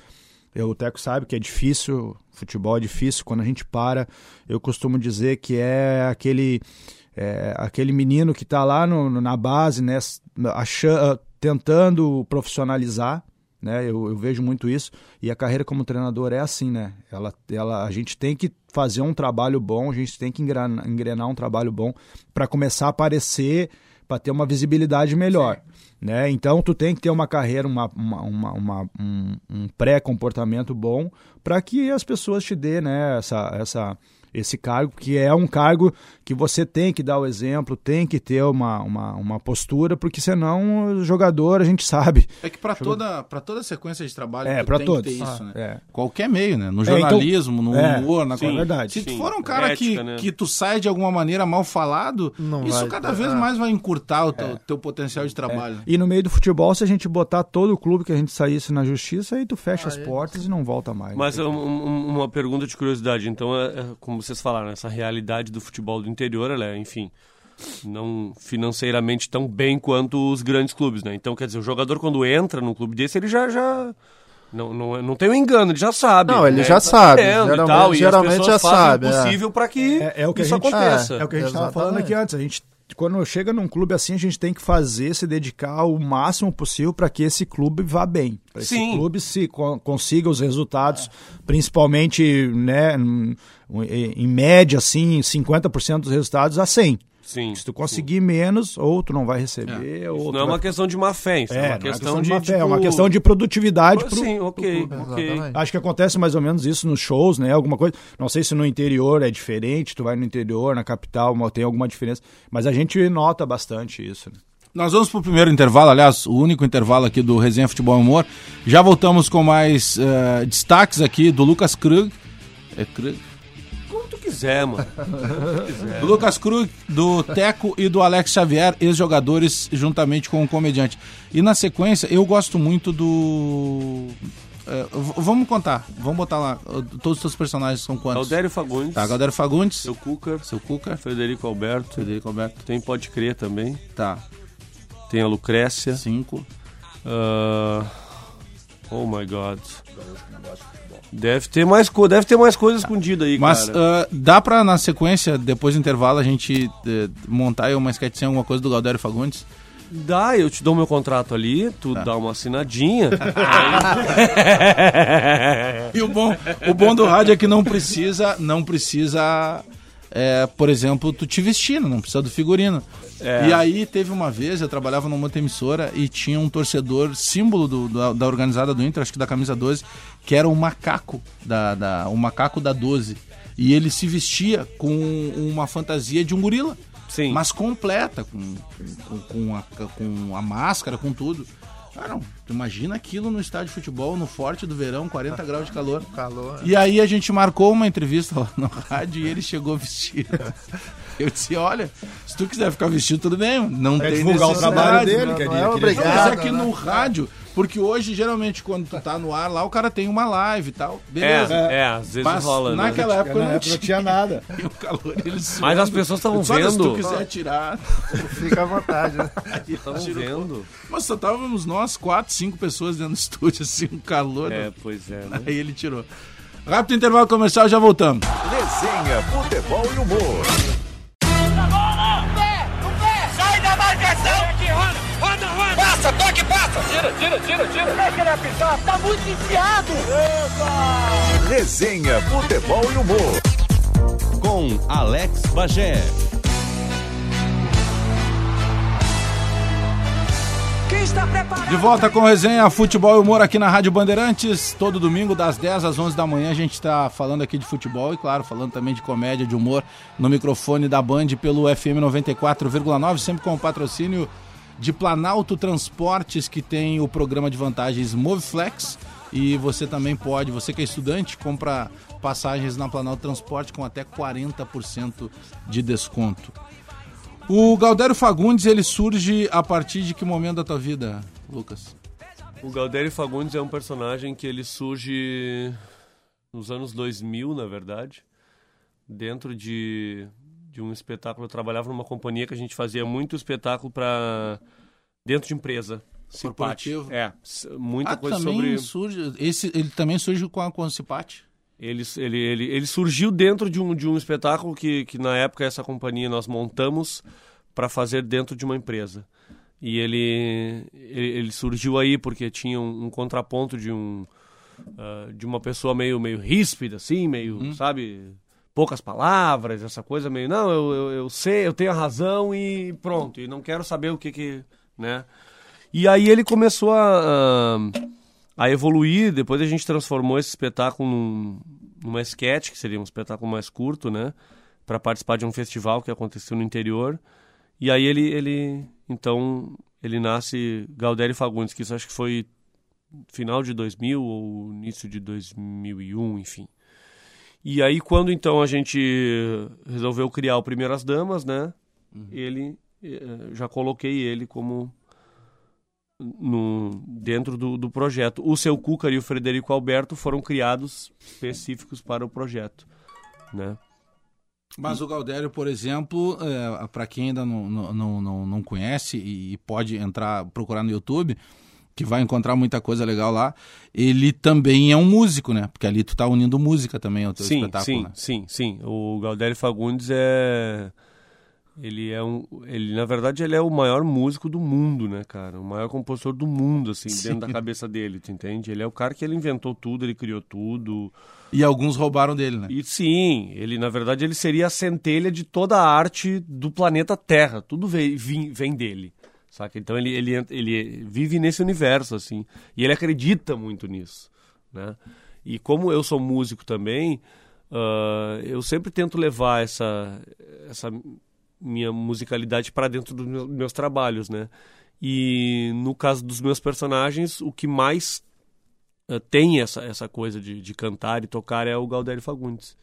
Eu, o Teco sabe que é difícil, futebol é difícil, quando a gente para, eu costumo dizer que é aquele, é, aquele menino que está lá no- na base, né, acha- tentando profissionalizar, né? Eu, eu vejo muito isso e a carreira como treinador é assim, né? Ela, ela, a gente tem que fazer um trabalho bom, a gente tem que engrenar, engrenar um trabalho bom para começar a aparecer, para ter uma visibilidade melhor, né? Então tu tem que ter uma carreira, uma, uma, uma- uma- um, um pré-comportamento bom para que as pessoas te dê, né? Essa, essa esse cargo, que é um cargo que você tem que dar o exemplo, tem que ter uma, uma, uma postura, porque senão o jogador, a gente sabe, É que pra toda, pra toda sequência de trabalho É, tem todos. que ter isso, Ah, né? é. Qualquer meio, né? No É, então- jornalismo, no é, humor, na sim, coisa. verdade. Se tu sim. for um cara que, Ética, né? que tu sai de alguma maneira mal falado, Não isso vai cada ter, vez é. mais vai encurtar o teu, teu potencial de trabalho. E no meio do futebol, se a gente botar todo o clube que a gente saísse na justiça, aí tu fecha as Aí- portas e não volta mais. Mas né? um- um- uma pergunta de curiosidade. Então, é, é, como vocês falaram, essa realidade do futebol do interior, ela é, enfim, não financeiramente tão bem quanto os grandes clubes, né? Então, quer dizer, o jogador quando entra num clube desse, ele já... já... Não, não, é- não tem um engano, ele já sabe. Não, ele né? já tá sabe, querendo e geralmente- tal, e geralmente as pessoas já fazem sabe, o é. possível para que É, é o que isso a gente, aconteça. É o que a gente estava falando aqui antes. A gente, quando chega num clube assim, a gente tem que fazer, se dedicar o máximo possível para que esse clube vá bem. Para esse clube se co- consiga os resultados, principalmente, né, em, em média, assim, 50% dos resultados a 100. Sim. Se tu conseguir menos, ou tu não vai receber, ou Isso tu não é vai uma questão de má fé, isso é, É, uma não é questão de, má fé, é tipo, uma questão de produtividade. pro- Sim, ok. Exatamente. Acho que acontece mais ou menos isso nos shows, né? Alguma coisa. Não sei se no interior é diferente, tu vai no interior, na capital, tem alguma diferença. Mas a gente nota bastante isso. Né? Nós vamos pro primeiro intervalo, aliás, o único intervalo aqui do Resenha Futebol Humor. Já voltamos com mais eh, destaques aqui do Lucas Krug. É Krug? Quiser, mano. Do Lucas Cruz, do Teco e do Alex Xavier, ex-jogadores, juntamente com o comediante. E na sequência, eu gosto muito do. é, vamos contar, vamos botar lá. uh, Todos os seus personagens são quantos? Galdério Fagundes, Tá, Galdério Fagundes, seu Cuca, seu Cuca, Frederico Alberto, Federico Alberto. tem Pode Crer também, Tá, tem a Lucrécia. cinco. ah, oh my god. Deve ter mais, co deve ter mais coisa escondida aí, Mas cara. uh, dá pra, na sequência, depois do intervalo, a gente eh, montar aí uma sketch alguma coisa do Galdério Fagundes? Dá, eu te dou meu contrato ali, tu dá uma assinadinha. E o bom, o bom do rádio é que não precisa, não precisa, é, por exemplo, tu te vestir, não precisa do figurino. É. E aí teve uma vez, eu trabalhava numa outra emissora e tinha um torcedor, símbolo do- da, da organizada do Inter, acho que da camisa 12, que era o macaco da, da, o macaco da 12. E ele se vestia com uma fantasia de um gorila. Sim. Mas completa, com, com, com, a, com a máscara, com tudo. Cara, tu imagina aquilo no estádio de futebol, no forte do verão, 40 graus de calor. Calor. E aí a gente marcou uma entrevista lá no rádio e ele chegou vestido. Eu disse, olha, se tu quiser ficar vestido, tudo bem, não tem divulgar o trabalho dele, Não, quer não é obrigado. mas é que né? no rádio, porque hoje, geralmente, quando tu tá no ar lá, o cara tem uma live e tal. Beleza. É, é, às vezes Mas rola, né? naquela época Na não época não tinha. tinha nada. E o calor, ele Mas as pessoas estavam olha, Se tu vendo. quiser tirar. Fica à vontade. né? Estavam vendo. Mas só estávamos nós, quatro, cinco pessoas dentro do estúdio, assim, um calor. É, pois é, né? Aí ele tirou. Rápido intervalo comercial, já voltamos. Resenha, futebol e humor. bola! Pé! No pé! Sai da marcação! Aqui, roda! Roda, roda! Passa, toque, Tira, tira, tira, tira! Deixa ele apitar, tá muito enfiado! Eita! Resenha, futebol e humor. Com Alex Bagé. Quem está preparado? De volta com resenha Futebol e Humor aqui na Rádio Bandeirantes. Todo domingo, das 10 às 11 da manhã, a gente está falando aqui de futebol e, claro, falando também de comédia, de humor, no microfone da Band pelo FM 94,9, sempre com o patrocínio de Planalto Transportes, que tem o programa de vantagens Moveflex. E você também pode, você que é estudante, compra passagens na Planalto Transporte com até 40% de desconto. O Galdério Fagundes, ele surge a partir de que momento da tua vida, Lucas? O Galdério Fagundes é um personagem que ele surge nos anos 2000, na verdade, dentro de, de um espetáculo. Eu trabalhava numa companhia que a gente fazia muito espetáculo para dentro de empresa. Corporativo. É, muita ah, coisa sobre surge, esse, ele também surge com a com o Cipate. Ele, ele, ele, ele surgiu dentro de um, de um espetáculo que, que, na época, essa companhia nós montamos para fazer dentro de uma empresa. E ele, ele, ele surgiu aí porque tinha um, um contraponto de um ah, de uma pessoa meio, meio ríspida, assim, meio, sabe, poucas palavras, essa coisa meio, não, eu, eu, eu sei, eu tenho a razão e pronto, e não quero saber o que que, né? E aí ele começou a, a, evoluir, depois a gente transformou esse espetáculo num, numa sketch, que seria um espetáculo mais curto, né? Para participar de um festival que aconteceu no interior. E aí ele, ele então, ele nasce Galdério Fagundes, que isso acho que foi final de 2000 ou início de 2001, enfim. E aí quando então a gente resolveu criar o Primeiras Damas, né? Ele, eh, já coloquei ele como no, dentro do, do projeto. O seu Cuca e o Frederico Alberto foram criados específicos para o projeto, né? Mas o Galdério, por exemplo, é, para quem ainda não, não, não, não, conhece e pode entrar, procurar no YouTube, que vai encontrar muita coisa legal lá, ele também é um músico, né? Porque ali tu tá unindo música também ao teu sim, espetáculo, sim, né? sim, sim. O Galdério Fagundes é ele é um ele na verdade ele é o maior músico do mundo, né, cara? O maior compositor do mundo assim, dentro da cabeça dele, tu entende? Ele é o cara que ele inventou tudo, ele criou tudo. E alguns roubaram dele, né? E sim, ele na verdade ele seria a centelha de toda a arte do planeta Terra. Tudo vem, vem dele. Saca? Então ele, ele, ele vive nesse universo, assim. E ele acredita muito nisso. Né? E como eu sou músico também, ah, eu sempre tento levar essa, essa minha musicalidade para dentro dos meus, meus trabalhos, né? E no caso dos meus personagens, o que mais ah, tem essa, essa coisa de, de cantar e tocar é o Galdério Fagundes.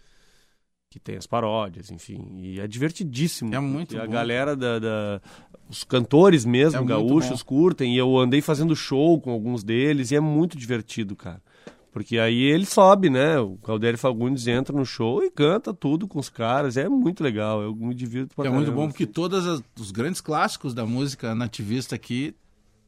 Que tem as paródias, enfim. E é divertidíssimo. É muito E a bom. galera da, da- Os cantores mesmo, É muito gaúchos, curtem. E eu andei fazendo show com alguns deles e é muito divertido, cara. Porque aí ele sobe, né? O Caldério Fagundes entra no show e canta tudo com os caras. É muito legal. Eu me divirto pra É muito caramba, bom porque todos os grandes clássicos da música nativista aqui,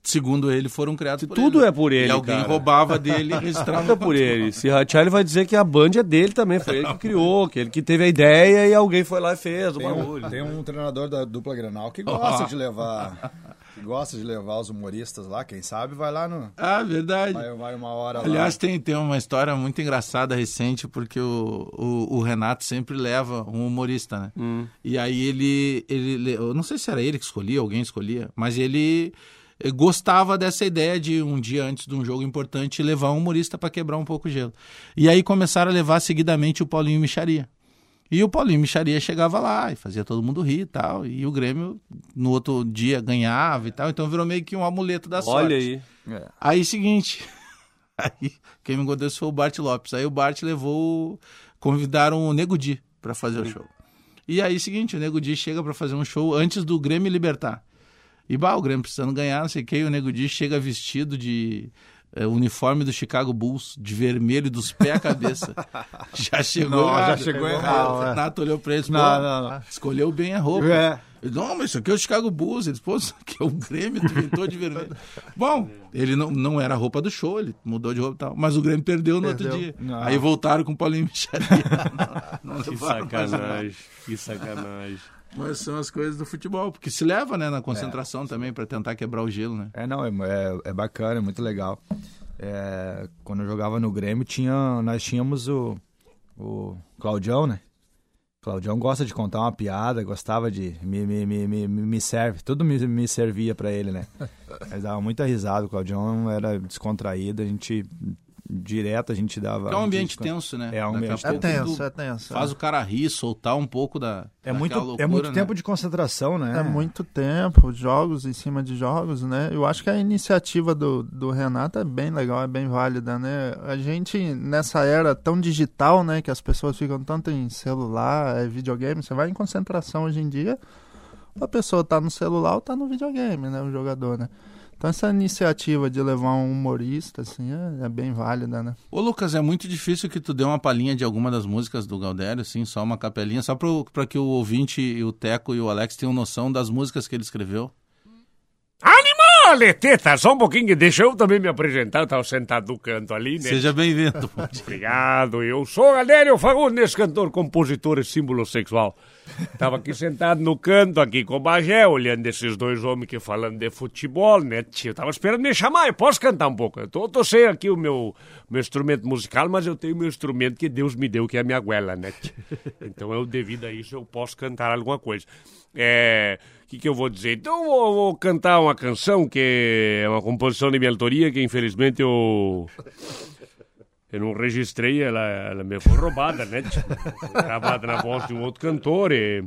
segundo ele, foram criados por Tudo ele. é por ele, E alguém cara. roubava dele e registrava Nada por ele. Se ratear, ele vai dizer que a Band é dele também. Foi ele que criou, que ele que teve a ideia e alguém foi lá e fez o Tem bagulho. um, tem um treinador da dupla Grenal que gosta de levar. Que gosta de levar os humoristas lá, quem sabe vai lá no. Ah, verdade. Vai, vai uma hora Aliás, lá. tem, tem uma história muito engraçada recente, porque o, o, o Renato sempre leva um humorista, né? Hum. E aí ele, ele. Eu não sei se era ele que escolhia, alguém escolhia, mas ele gostava dessa ideia de um dia antes de um jogo importante levar um humorista para quebrar um pouco o gelo. E aí começaram a levar seguidamente o Paulinho Micharia. E o Paulinho Micharia chegava lá e fazia todo mundo rir e tal. E o Grêmio, no outro dia, ganhava e tal. Então virou meio que um amuleto da sorte. Olha aí. Aí, seguinte. Aí, quem me contou isso foi o Bart Lopes. Aí o Bart levou. Convidaram o Nego Di pra fazer o show. E aí, seguinte, o Nego Di chega pra fazer um show antes do Grêmio Libertar. E bah, o Grêmio precisando ganhar, não sei o que, e o Nego Di chega vestido de é, uniforme do Chicago Bulls, de vermelho dos pés à cabeça. já chegou Não, já errado. chegou Aí errado, O Renato olhou pra eles, pô, Não, não, não. escolheu bem a roupa. É. Ele, Não, mas isso aqui é o Chicago Bulls. Ele disse, pô, isso aqui é o Grêmio, tu pintou de vermelho. Bom, ele não, não era a roupa do show, ele mudou de roupa e tal. Mas o Grêmio perdeu no outro Perdeu. dia. Não. Aí voltaram com o Paulinho Micharia. Que sacanagem. Que sacanagem. Mas são as coisas do futebol, porque se leva, né, na concentração também, pra tentar quebrar o gelo, né? É, não, é, é, é bacana, é muito legal. É, quando eu jogava no Grêmio, tinha, nós tínhamos o, o Claudião, né? Claudião gosta de contar uma piada, gostava de. Me, me, me, me, me serve, tudo me, me servia pra ele, né? Mas dava muita risada, o Claudião era descontraído, a gente. Direto a gente dava. É um ambiente descon- tenso, né? É um Daqui a ambiente É pouco tenso, tu é tenso. Faz o cara rir, soltar um pouco da. É muito, é loucura, muito né? tempo de concentração, né? É muito tempo, jogos em cima de jogos, né? Eu acho que a iniciativa do, do Renato é bem legal, é bem válida, né? A gente, nessa era tão digital, né? Que as pessoas ficam tanto em celular, é videogame, você vai em concentração hoje em dia, a pessoa tá no celular ou tá no videogame, né? O jogador, né? Então essa iniciativa de levar um humorista, assim, é, é bem válida, né? Ô Lucas, é muito difícil que tu dê uma palhinha de alguma das músicas do Galdério, assim, só uma capelinha, só pra que o ouvinte, o Teco e o Alex tenham noção das músicas que ele escreveu. Animal, Leteta, só um pouquinho, deixa eu também me apresentar, eu tava sentado no canto ali, né? Seja bem-vindo. Obrigado, eu sou Galério Fagundes, cantor, compositor e símbolo sexual. Tava aqui sentado no canto, aqui com o Bagé, olhando esses dois homens que falando de futebol, né? tio? Eu tava esperando me chamar, eu posso cantar um pouco. Eu tô, tô sem aqui o meu, meu instrumento musical, mas eu tenho meu instrumento que Deus me deu, que é a minha goela, né? tio? Então eu, devido a isso, eu posso cantar alguma coisa. É... O que, que eu vou dizer? Então eu vou, vou cantar uma canção que é uma composição de minha autoria, que infelizmente eu... Eu não registrei, ela, ela me foi roubada, né? Gravada na voz de um outro cantor e...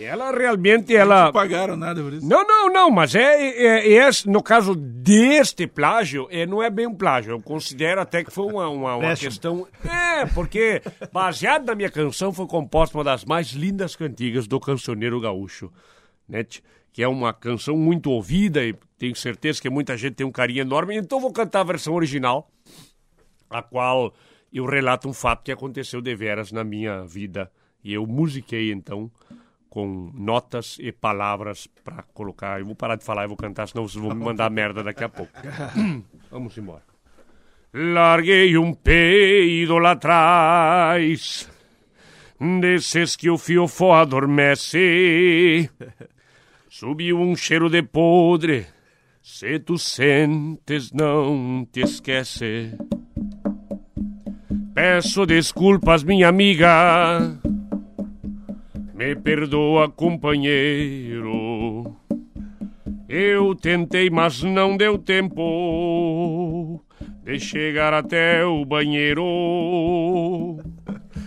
Ela realmente, ela... Não pagaram nada por isso. Não, não, não, mas é, é, é esse- no caso deste plágio, é, não é bem um plágio. Eu considero até que foi uma, uma, uma questão. É, porque baseado na minha canção, foi composta uma das mais lindas cantigas do cancioneiro gaúcho, né? Que é uma canção muito ouvida e tenho certeza que muita gente tem um carinho enorme. Então vou cantar a versão original, a qual eu relato um fato que aconteceu deveras na minha vida. E eu musiquei então com notas e palavras para colocar. Eu vou parar de falar e vou cantar, senão vocês vão me mandar merda daqui a pouco. Vamos embora. Larguei um peido lá atrás, desses que o fiofó adormece. Subiu um cheiro de podre, se tu sentes não te esquece. Peço desculpas, minha amiga. Me perdoa, companheiro. Eu tentei, mas não deu tempo de chegar até o banheiro.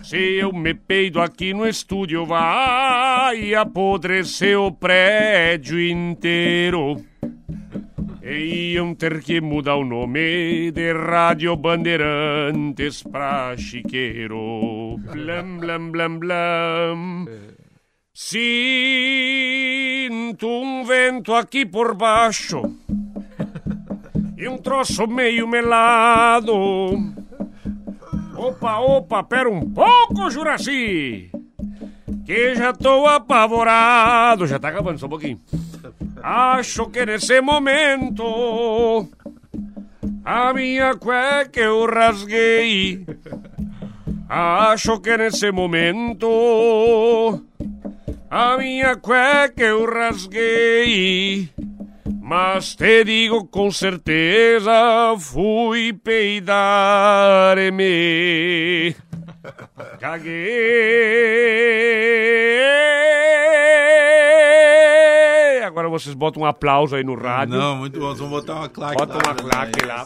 Se eu me peido aqui no estúdio, vai apodrecer o prédio inteiro. E iam ter que mudar o nome de Rádio Bandeirantes pra Chiqueiro. Blam, blam, blam, blam. Sinto um vento aqui por baixo e um troço meio melado. Opa, opa, pera um pouco, Juraci, que já tô apavorado. Já tá acabando, só um pouquinho. Acho que nesse momento a minha cueca eu rasguei. Acho que nesse momento a minha cueca eu rasguei. Mas te digo com certeza, fui peidar-me. Caguei. Agora vocês botam um aplauso aí no rádio. Não, muito bom. Vamos botar uma claque. Bota uma lá, claque né? lá.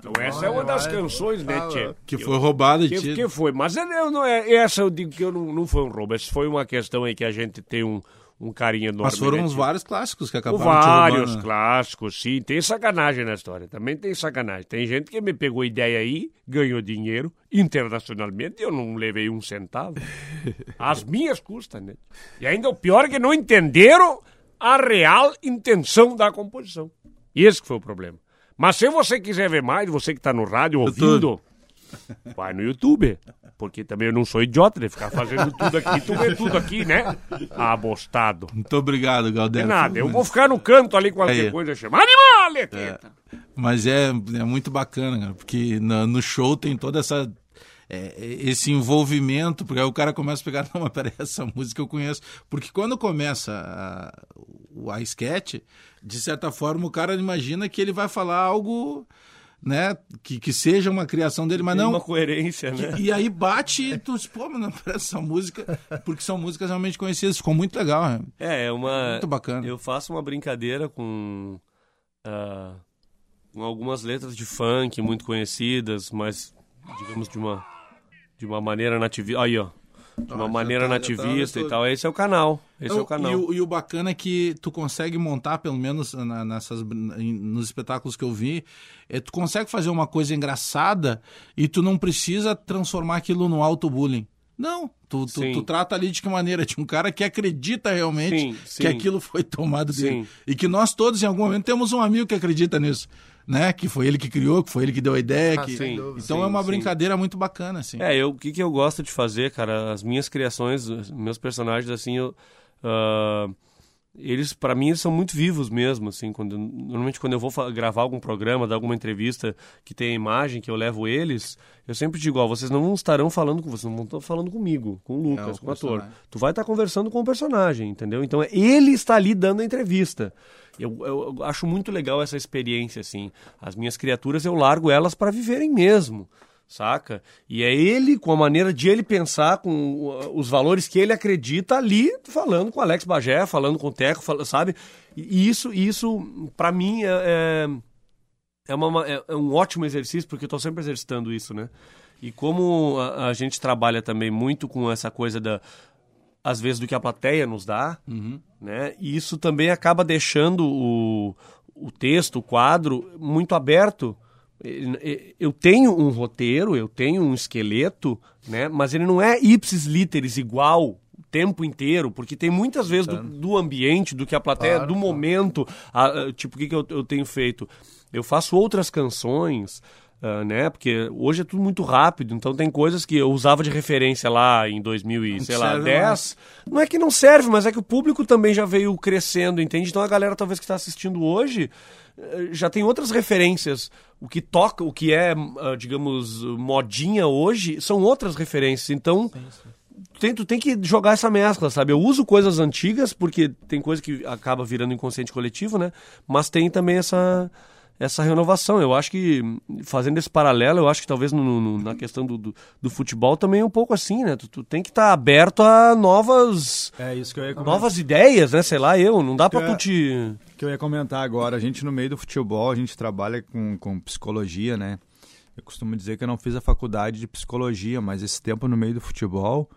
Então essa é uma das canções, né, Tchê? Que foi roubada de Que, que foi? Mas é, eu não é, essa eu digo que eu não, não foi um roubo. Essa foi uma questão aí que a gente tem um, um carinho enorme. Mas foram né, vários clássicos que acabaram vários roubando. né? clássicos, sim. Tem sacanagem na história. Também tem sacanagem. Tem gente que me pegou ideia aí, ganhou dinheiro internacionalmente e eu não levei um centavo. As minhas custas, né? E ainda o pior é que não entenderam a real intenção da composição. E esse que foi o problema. Mas se você quiser ver mais, você que está no rádio ouvindo, vai no YouTube. Porque também eu não sou idiota de ficar fazendo tudo aqui. Tu vê tudo aqui, né? Abostado. Muito obrigado, De Galdério. nada, eu vou ficar no canto ali qualquer Aí. coisa. Chama animal, Leteta. Mas é, é muito bacana, cara, porque na- no show tem toda essa. é, esse envolvimento, porque aí o cara começa a pegar, não, mas peraí, essa música eu conheço. Porque quando começa a, a sketch, de certa forma o cara imagina que ele vai falar algo, né, que, que seja uma criação dele, mas Tem não. uma coerência, né? E aí bate e tu diz, pô, parece essa música, porque são músicas realmente conhecidas, ficou muito legal, né? É, é uma. Muito bacana. Eu faço uma brincadeira com, ah, com algumas letras de funk muito conhecidas, mas digamos de uma de uma maneira nativista. Aí, ó. De uma Ah, maneira tá- tá nativista no e tal. Esse é o canal. Esse é Não, o canal. E o, e o bacana é que tu consegue montar, pelo menos na- nessas, nos espetáculos que eu vi, é, tu consegue fazer uma coisa engraçada e tu não precisa transformar aquilo no auto-bullying. Não, tu, tu, tu trata ali de que maneira? De um cara que acredita realmente Sim, que sim. aquilo foi tomado dele. Sim. E que nós todos, em algum momento, temos um amigo que acredita nisso. Né? Que foi ele que criou, que foi ele que deu a ideia. que... sim, Então sim, é uma sim. brincadeira muito bacana, assim. É, eu, o que, que eu gosto de fazer, cara, as minhas criações, os meus personagens, assim, eu, ah, eles, para mim, eles são muito vivos mesmo, assim, quando, normalmente quando eu vou gravar algum programa, dar alguma entrevista que tem a imagem, que eu levo eles, eu sempre digo, ó, vocês não estarão falando com, vocês não estão falando comigo, com o Lucas, É, o com o ator. Tu vai estar conversando com o personagem, entendeu? Então, é- ele está ali dando a entrevista. Eu, eu- eu acho muito legal essa experiência, assim. As minhas criaturas, eu largo elas para viverem mesmo, saca? E é ele, com a maneira de ele pensar, com uh, os valores que ele acredita ali, falando com o Alex Bagé, falando com o Teco, sabe? E isso, isso para mim, é, é, é, uma- é- é um ótimo exercício, porque eu estou sempre exercitando isso, né? E como a, a gente trabalha também muito com essa coisa da às vezes do que a plateia nos dá, né? E isso também acaba deixando o, o texto, o quadro muito aberto. Eu tenho um roteiro, eu tenho um esqueleto, né? Mas ele não é ipsis literis igual o tempo inteiro, porque tem muitas vezes do, do ambiente, do que a plateia, do momento, a- a- tipo o que, que eu, eu tenho feito. Eu faço outras canções, ah, né? Porque hoje é tudo muito rápido, então tem coisas que eu usava de referência lá em 2000 e, sei lá, serve 10. Não é que não serve, mas é que o público também já veio crescendo, entende? Então a galera talvez que está assistindo hoje eh, já tem outras referências. O que toca, o que é, ah, digamos, modinha hoje, são outras referências. Então, tem, tu tem que jogar essa mescla, sabe? Eu uso coisas antigas, porque tem coisa que acaba virando inconsciente coletivo, né? Mas tem também essa, essa renovação. Eu acho que, fazendo esse paralelo, eu acho que talvez no- no- na questão do, do, do futebol também é um pouco assim, né? Tu, tu tem que estar aberto a novas, É isso que eu ia comentar. novas ideias, né? Sei lá, eu. Não dá pra É. tu te... que eu ia comentar agora. A gente, no meio do futebol, a gente trabalha com, com psicologia, né? Eu costumo dizer que eu não fiz a faculdade de psicologia, mas esse tempo no meio do futebol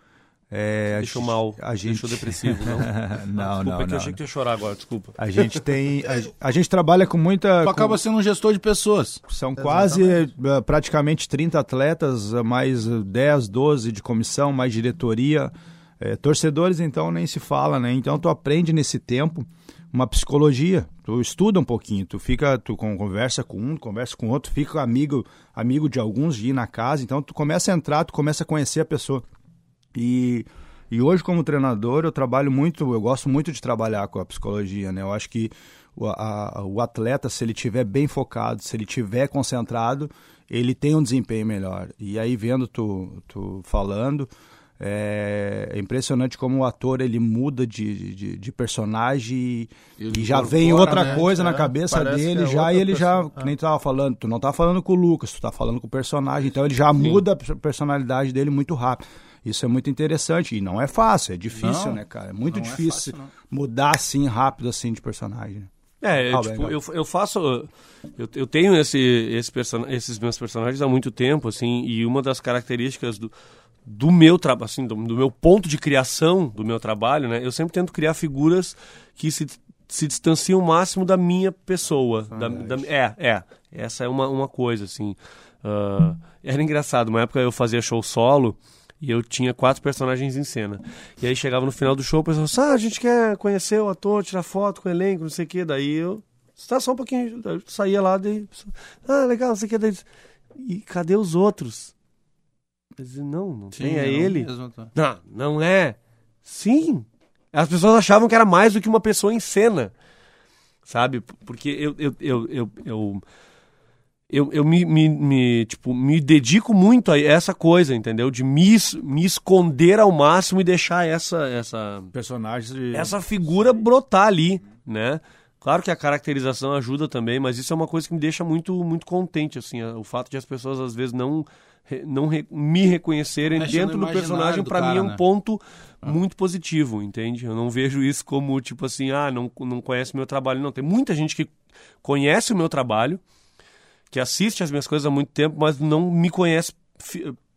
É, Deixou mal, a gente... deixou depressivo, não? não, desculpa, não, é que não. eu achei que ia chorar agora, desculpa. A gente tem. A, a gente trabalha com muita. Tu acaba sendo um gestor de pessoas. São quase uh, praticamente 30 atletas, uh, mais uh, 10, 12 de comissão, mais diretoria. É, torcedores, então, nem se fala, né? Então, tu aprende nesse tempo uma psicologia. Tu estuda um pouquinho, tu fica, tu con- conversa com um, conversa com outro, fica amigo, amigo de alguns de ir na casa. Então, tu começa a entrar, tu começa a conhecer a pessoa. E, e hoje, como treinador, eu trabalho muito, eu gosto muito de trabalhar com a psicologia, né? Eu acho que o, a- o atleta, se ele tiver bem focado, se ele tiver concentrado, ele tem um desempenho melhor. E aí, vendo tu, tu falando, é, é impressionante como o ator ele muda de, de, de personagem e, e já vem outra né? coisa na É, cabeça parece dele é já e ele já, que nem tu tava falando, tu não tá falando com o Lucas, tu tá falando com o personagem, então ele já muda a personalidade dele muito rápido. Isso é muito interessante e não é fácil, é difícil, Não, né, cara? É muito é difícil fácil, não. mudar assim rápido assim de personagem. É, Ah, tipo, eu, eu faço. Eu, eu tenho esse, esse person... esses meus personagens há muito tempo, assim, e uma das características do, do meu trabalho, assim, do, do meu ponto de criação do meu trabalho, né? Eu sempre tento criar figuras que se, se distanciam o máximo da minha pessoa. Da, da- é, é. Essa é uma, uma coisa, assim. Ah, era engraçado, uma época eu fazia show solo. E eu tinha quatro personagens em cena. E aí chegava no final do show, o pessoal ah, a gente quer conhecer o ator, tirar foto com o elenco, não sei o quê. Daí eu, está só um pouquinho, eu saía lá, daí, ah, legal, não sei o quê. Daí, e cadê os outros? Eu dizia, não, não tem, é ele. mesmo. Não, não é. Sim. As pessoas achavam que era mais do que uma pessoa em cena. Sabe? Porque eu, eu, eu, eu, eu, eu, eu me, me, me, tipo, me dedico muito a essa coisa, entendeu? De me, me esconder ao máximo e deixar essa, essa, Personagens de... essa figura brotar ali, né? Claro que a caracterização ajuda também, mas isso é uma coisa que me deixa muito, muito contente, assim, o fato de as pessoas às vezes não, não re- me reconhecerem Mexe dentro do personagem, pra mim é um né? ponto muito positivo, entende? Eu não vejo isso como tipo assim, ah, não, não conhece meu trabalho, não. Tem muita gente que conhece o meu trabalho, que assiste as minhas coisas há muito tempo, mas não me conhece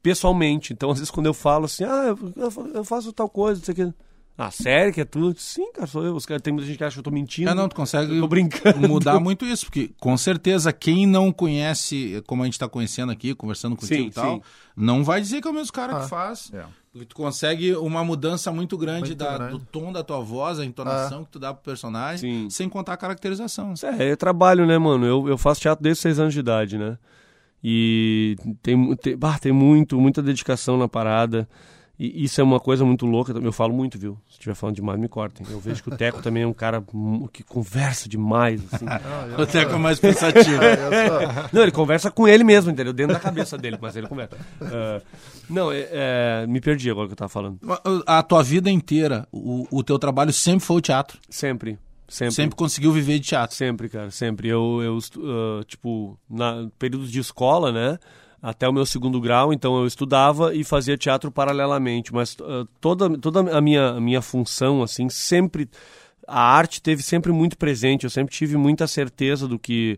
pessoalmente. Então, às vezes, quando eu falo assim, ah, eu- eu fa- eu faço tal coisa, não sei o que. Ah, sério que é tu? Sim, cara, sou eu. Os caras, tem muita gente que acha que eu tô mentindo. É, não, tu consegue Eu tô brincando. mudar muito isso, porque com certeza quem não conhece, como a gente está conhecendo aqui, conversando contigo Sim, e tal, sim. não vai dizer que é o mesmo cara Ah. que faz. É. Tu consegue uma mudança muito grande Muito da- grande. do tom da tua voz, a entonação que tu dá pro personagem, Sim. sem contar a caracterização. É, é trabalho, né, mano? Eu, eu faço teatro desde seis anos de idade, né? E tem, tem, bah, tem muito, muita dedicação na parada. E isso é uma coisa muito louca. Eu falo muito, viu? Se estiver falando demais, me cortem. Eu vejo que o Teco também é um cara que conversa demais, assim. O Teco é mais pensativo. Não, ele conversa com ele mesmo, entendeu? Dentro da cabeça dele, mas ele conversa. Ah, não, é, é, me perdi agora que eu tava falando. a tua vida inteira, o, o teu trabalho sempre foi o teatro. Sempre, sempre. Sempre conseguiu viver de teatro. Sempre, cara, sempre. Eu, eu ah, tipo, na período de escola, né? Até o meu segundo grau, então eu estudava e fazia teatro paralelamente. Mas ah, toda, toda a minha, minha função, assim, sempre. A arte teve sempre muito presente. Eu sempre tive muita certeza do que.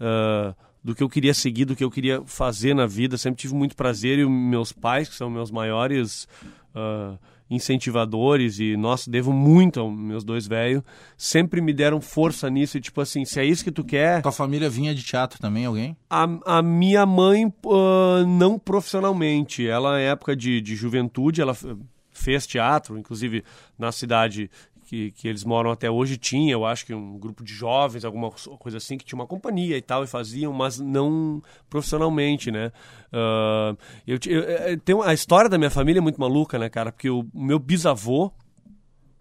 ah, do que eu queria seguir, do que eu queria fazer na vida. Sempre tive muito prazer e meus pais, que são meus maiores ah, incentivadores e, nossa, devo muito aos meus dois velhos, sempre me deram força nisso e, tipo assim, se é isso que tu quer... Tua família vinha de teatro também, alguém? A, a minha mãe, ah, não profissionalmente, ela, na época de, de juventude, ela fez teatro, inclusive na cidade que, que eles moram até hoje tinha, eu acho que um grupo de jovens, alguma coisa assim, que tinha uma companhia e tal, e faziam, mas não profissionalmente, né? Ah, eu, eu, eu- tem uma- a história da minha família é muito maluca, né, cara? Porque o, meu bisavô,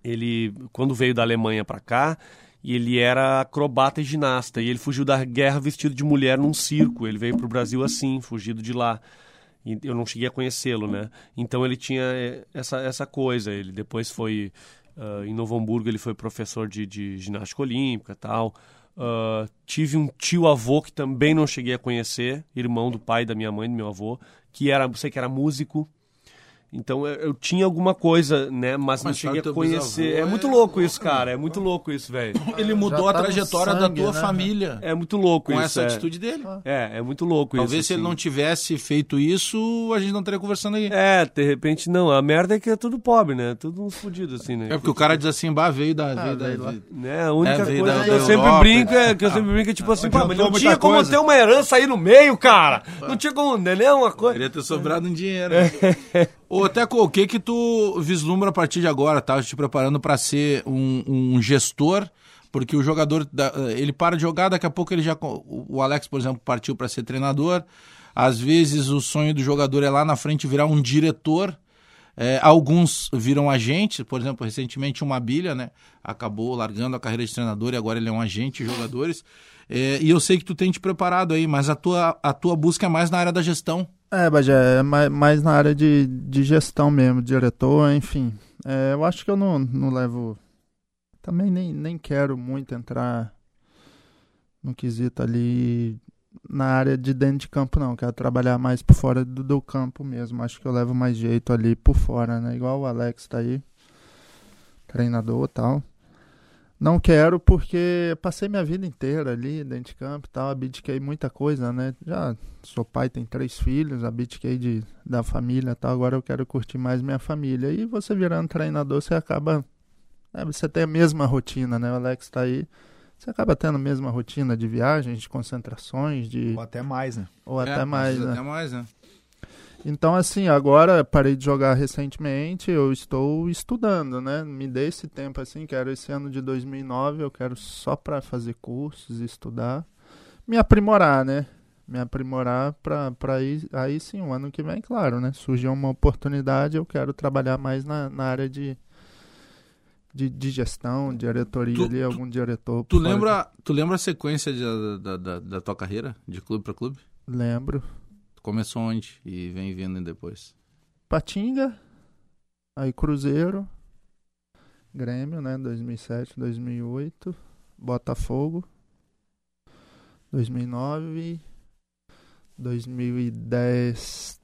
ele, quando veio da Alemanha pra cá, e ele era acrobata e ginasta, e ele fugiu da guerra vestido de mulher num circo. Ele veio pro Brasil assim, fugido de lá. Eu não cheguei a conhecê-lo, né? Então ele tinha eh, essa, essa coisa. Ele depois foi ah, em Novo Hamburgo, ele foi professor de, de ginástica olímpica, tal. Ah, tive um tio avô que também não cheguei a conhecer, irmão do pai da minha mãe, do meu avô, que era, sei que era músico. Então eu, eu tinha alguma coisa, né? Mas, não Mas cheguei sabe a conhecer. É é muito louco isso, cara. É muito louco isso, velho. Ele mudou a tá no trajetória da sangue, tua né? família É muito louco com isso. essa é. atitude dele. É, é muito louco Talvez isso. se ele assim. não tivesse feito isso, a gente não estaria conversando aqui. É, de repente não. A merda é que é tudo pobre, né? Tudo uns fudidos, assim, né? É porque o cara diz assim, bah, veio da. veio da- veio veio- Né? A única É, coisa da- que da eu sempre Europa. brinco é que eu sempre brinco é tipo assim, pá, mas não tinha como coisa. ter uma herança aí no meio, cara. Não tinha como, entendeu? Uma coisa. Queria ter sobrado um dinheiro. Ô, Teco, o que que tu vislumbra a partir de agora? Tá te preparando para ser um, um gestor, porque o jogador, ele para de jogar, daqui a pouco ele já... O Alex, por exemplo, partiu para ser treinador. Às vezes o sonho do jogador é lá na frente virar um diretor. É, alguns viram agente, por exemplo, recentemente o Mabilha, né? Acabou largando a carreira de treinador e agora ele é um agente de jogadores. É, e eu sei que tu tem te preparado aí, mas a tua, a tua busca é mais na área da gestão. É, Bagé, é mais, mais na área de, de gestão mesmo, diretor, enfim. É, eu acho que eu não, não levo. Também nem, nem quero muito entrar no quesito ali na área de dentro de campo, não. Quero trabalhar mais por fora do, do campo mesmo. Acho que eu levo mais jeito ali por fora, né? Igual o Alex tá aí, treinador e tal. Não quero porque passei minha vida inteira ali dentro de campo e tal, abdiquei muita coisa, né? Já sou pai, tem três filhos, abdiquei de, da família e tal, agora eu quero curtir mais minha família. E você virando treinador, você acaba. né, você tem a mesma rotina, né? O Alex tá aí. Você acaba tendo a mesma rotina de viagens, de concentrações, de. Ou até mais, né? Ou É, até mais, né? Até mais, né? Então, assim, agora parei de jogar recentemente, eu estou estudando, né? Me dei esse tempo, assim, quero esse ano de 2009, eu quero só para fazer cursos, estudar, me aprimorar, né? Me aprimorar para aí, aí sim, o ano que vem, claro, né? Surgiu uma oportunidade, eu quero trabalhar mais na, na área de, de, de gestão, diretoria Tu- ali, algum diretor. Tu de- lembra, tu lembra a sequência de- da, da, da tua carreira, de clube para clube? Lembro. Começou onde e vem vindo depois? Patinga, aí Cruzeiro, Grêmio, né, 2007, 2008, Botafogo, 2009, 2010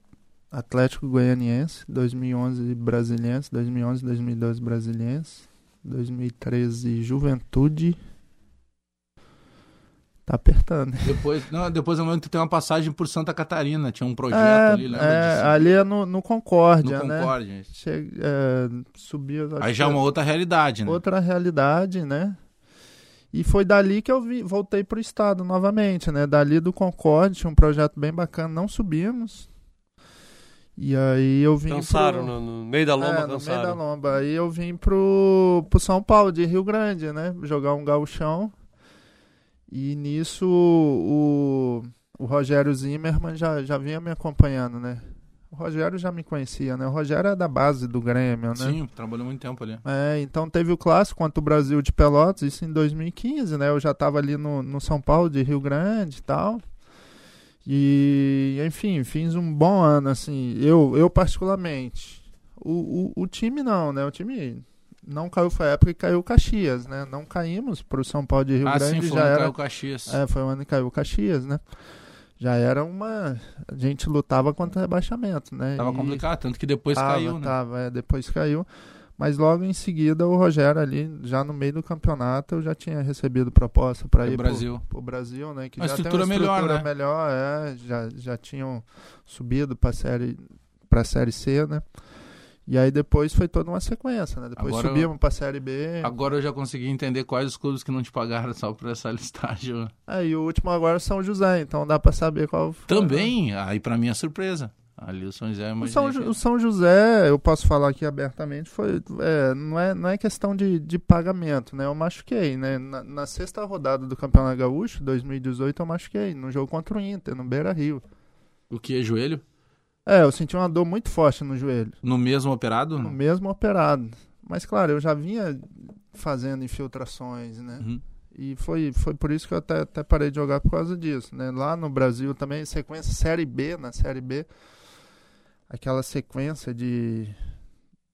Atlético Goianiense, 2011 Brasiliense, 2011, 2012 Brasiliense, 2013 Juventude. Tá apertando. Depois, não, depois eu lembro que tem uma passagem por Santa Catarina, tinha um projeto É, ali, lembra é, disso? ali é no, no Concórdia, no né? Concórdia. É, Aí já é que uma outra realidade, né? outra realidade, né? E foi dali que eu vi, voltei pro estado novamente, né? Dali do Concorde, tinha um projeto bem bacana, não subimos. E aí eu vim Cansaram, pro... no, no meio da lomba, é, no meio cansaram. da lomba. Aí eu vim pro, pro São Paulo, de Rio Grande, né? Jogar um gauchão. E nisso o, o Rogério Zimmermann já, já vinha me acompanhando, né? O Rogério já me conhecia, né? O Rogério é da base do Grêmio, né? Sim, trabalhou muito tempo ali. É, então teve o clássico contra o Brasil de Pelotas, isso em 2015, né? Eu já tava ali no, no São Paulo de Rio Grande e tal. E, enfim, fiz um bom ano, assim, eu, eu particularmente. O, o, o time não, né? O time não caiu, foi a época que caiu o Caxias, né? Não caímos pro São Paulo de Rio ah, Grande, sim, foi já era... Caio Caxias. É, foi o ano que caiu o Caxias, né? Já era uma... A gente lutava contra o rebaixamento, né? Tava E- complicado, tanto que depois tava, caiu, né? Tava, é, depois caiu. Mas logo em seguida o Rogério ali, já no meio do campeonato, eu já tinha recebido proposta para ir Brasil. Pro, pro Brasil, né? Que Uma já estrutura tem uma melhor, estrutura né? melhor, é, já, já tinham subido para série para série C, né? E aí depois foi toda uma sequência, né? Depois Agora subimos para série B. Agora eu já consegui entender quais os clubes que não te pagaram só por essa listagem. Aí o último agora é São José, então dá para saber qual foi, né? Também, aí pra mim é surpresa. Ali o São José, eu O São, o São José, eu posso falar aqui abertamente, foi, é, não, é, não é questão de, de pagamento, né? Eu machuquei, né? Na, na sexta rodada do Campeonato Gaúcho, 2018, eu machuquei, no jogo contra o Inter, no Beira Rio. O que é joelho? É, eu senti uma dor muito forte no joelho, No mesmo operado? no mesmo operado. Mas, claro, eu já vinha fazendo infiltrações, né? Uhum. E foi, foi por isso que eu até, até parei de jogar por causa disso, né? Lá no Brasil também, sequência Série B, na Série B, aquela sequência de,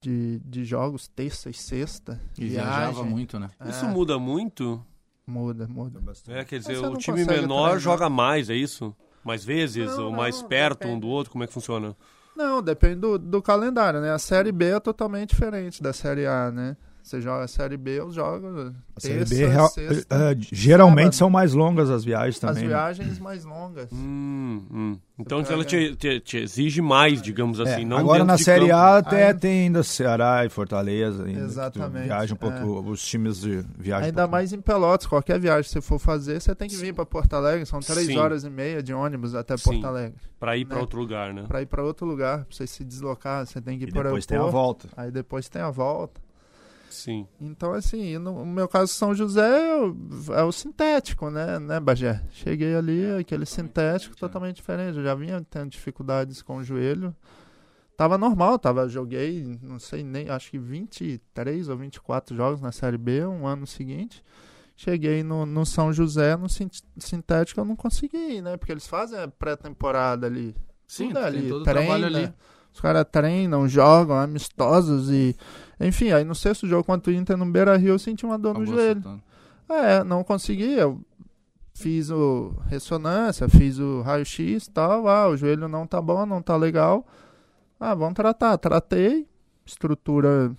de, de jogos terça e sexta. E viajava viagem. muito, né? Isso É, muda muito? Muda, muda. É, quer dizer, o time menor treinar. joga mais, é isso? Mais vezes? Não, ou não, mais perto um depende. do outro? Como é que funciona? Não, depende do, do calendário, né? A Série B é totalmente diferente da Série A, né? Você joga a Série B, eu jogo A Série terça, B, real- sexta, eh, geralmente sábado. são mais longas as viagens As também. né? viagens mais longas. Hum, hum. Então Você ela pega- te, te- te exige mais, digamos É, assim. não agora na de Série campo. A até Aí- tem ainda Ceará e Fortaleza. Ainda, Exatamente, Viaja um pouco, é. os times de viagem. um Ainda mais em Pelotas, qualquer viagem que você for fazer, você tem que vir para Porto Alegre. São três Sim. horas e meia de ônibus até Sim. Porto Alegre. Pra ir pra né? outro lugar, né? Para ir para outro lugar, pra você se deslocar, você tem que ir para depois tem a volta. Aí depois tem a volta. Sim. Então, assim, no meu caso, São José é o, é sintético, né, né, Bagé? Cheguei ali, aquele sintético totalmente diferente. Eu já vinha tendo dificuldades com o joelho. Tava normal, tava, joguei, não sei nem, acho que 23 ou 24 jogos na Série B, um ano seguinte. Cheguei no, no São José, no sin- sintético, eu não consegui, né? Porque eles fazem a pré-temporada ali. Sim, Tudo tem ali, todo o trabalho ali. Os caras treinam, jogam, amistosos e. Enfim, aí no sexto jogo contra o Inter no Beira Rio eu senti uma dor no Acabou joelho. soltando. É, não consegui. Eu fiz o ressonância, fiz o raio-x e tal. Ah, o joelho não tá bom, não tá legal. Ah, vamos tratar. Tratei. Estrutura.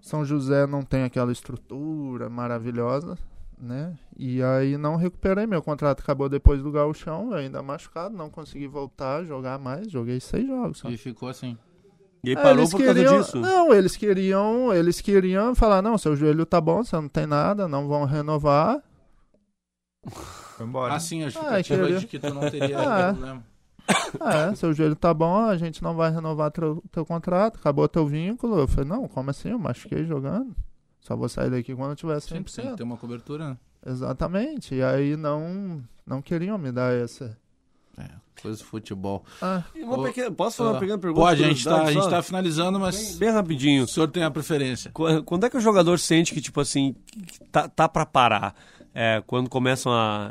São José não tem aquela estrutura maravilhosa, né? E aí não recuperei. Meu contrato acabou depois do gauchão, ainda machucado, não consegui voltar a jogar mais. Joguei seis jogos. só. E ficou assim. E aí É, parou eles por causa queriam- disso. Não, eles queriam, eles queriam falar, não, seu joelho tá bom, você não tem nada, não vão renovar. Foi embora. Ah, sim, a Ah, justificativa queria- de que tu não teria Ah. problema. É, seu joelho tá bom, a gente não vai renovar teu, teu contrato, acabou teu vínculo. Eu falei, não, como assim? Eu machuquei jogando. Só vou sair daqui quando eu tiver Sim, tem 100%. que ter uma cobertura, né? Exatamente. E aí não, não queriam me dar essa. É, coisa de futebol. Ah, E Ô, pequena- posso fazer uma pequena pergunta? Pode, a gente, tá, a gente só? tá finalizando, mas Bem rapidinho. o senhor tem a preferência. Qu- Quando é que o jogador sente que, tipo assim, que tá, tá pra parar? É, quando começam a,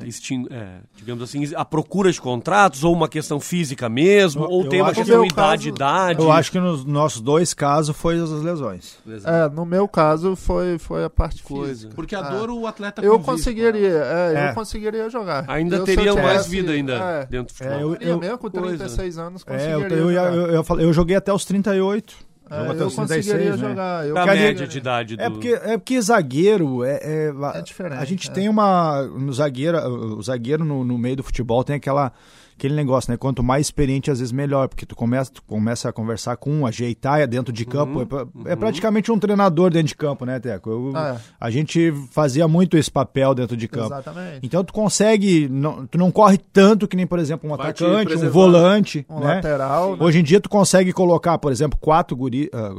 é, digamos assim, a procura de contratos, ou uma questão física mesmo, Eu- ou eu tem uma questão meu idade, idade. Eu acho que nos nossos dois casos foi as lesões. é, no meu caso foi, foi a parte Coisa. física. Porque a dor o atleta Eu convive conseguiria, é, É. eu conseguiria jogar. Ainda Eu, teria mais tivesse- vida ainda É, dentro do É, futebol. eu, eu, eu, mesmo com coisa. 36 anos é, conseguiria eu, eu, jogar. eu, eu joguei até os 38. É, eu os conseguiria 36, né? jogar. Eu Qual a média de idade do... É porque, é porque zagueiro é, é, É diferente, A gente é. tem uma. No zagueiro, o zagueiro no, no meio do futebol tem aquela, aquele negócio, né? Quanto mais experiente, às vezes melhor. Porque tu começa, tu começa a conversar com um, ajeitar dentro de campo. é, pra- é praticamente um treinador dentro de campo, né, Teco? Eu- Ah, A gente fazia muito esse papel dentro de campo. Exatamente. Então tu consegue. Não, tu não corre tanto que nem, por exemplo, um Vai te atacante, um volante. Um né? lateral. né? Hoje em dia tu consegue colocar, por exemplo, quatro guri, ah,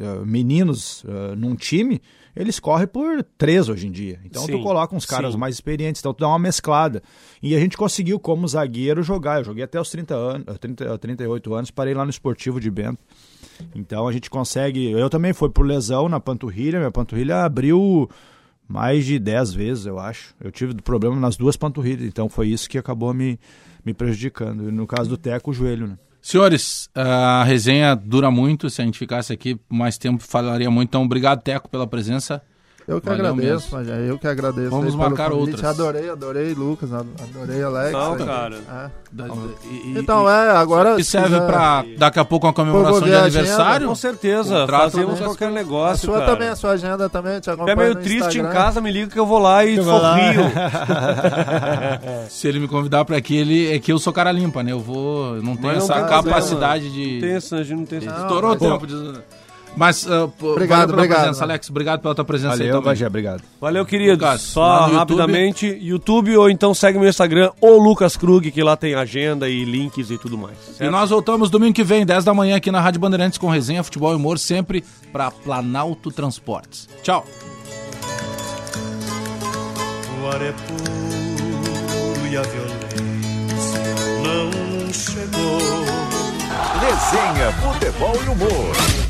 ah, meninos ah, num time, eles correm por três hoje em dia. Então Sim, tu coloca uns caras sim. mais experientes, então tu dá uma mesclada. E a gente conseguiu, como zagueiro, jogar. Eu joguei até os 30 anos, ah, 30, ah, 38 anos, parei lá no esportivo de Bento. Então a gente consegue. Eu também fui por lesão na panturrilha, minha panturrilha abriu mais de 10 vezes, eu acho. Eu tive problema nas duas panturrilhas, então foi isso que acabou me, me prejudicando. E no caso do Teco, o joelho, né? Senhores, a resenha dura muito. Se a gente ficasse aqui mais tempo, falaria muito. Então, obrigado, Teco, pela presença. Eu que Valeu agradeço, mesmo. Majé, eu que agradeço. Vamos marcar convite. outras. Adorei, adorei, Lucas, adorei, Alex. Não, aí. cara. É. Da- e- Então, é, agora. E se serve quiser- pra daqui a pouco uma comemoração de a aniversário? Com certeza, fazemos qualquer A negócio, sua cara. também, a sua agenda também, te É acompanho meio triste em casa, me liga que eu vou lá e sorrio. Se ele me convidar pra aqui, ele é que eu sou cara limpa, né? Eu vou. Eu não tenho não essa tem capacidade de. Tem essa, a gente não tem essa. Estourou o tempo. de- Mas, uh, Obrigado, valeu pela obrigado. presença, Alex. Obrigado pela tua presença aí Valeu, também. Bagé, obrigado. Valeu, querido. Lucas, Só no YouTube. rapidamente, YouTube. ou então segue meu Instagram, o Lucas Krug, que lá tem agenda e links e tudo mais. E certo? nós voltamos domingo que vem, 10 da manhã, aqui na Rádio Bandeirantes com resenha, futebol e humor, sempre pra Planalto Transportes. Tchau. O ar é puro e a violência não chegou. Resenha, futebol e humor.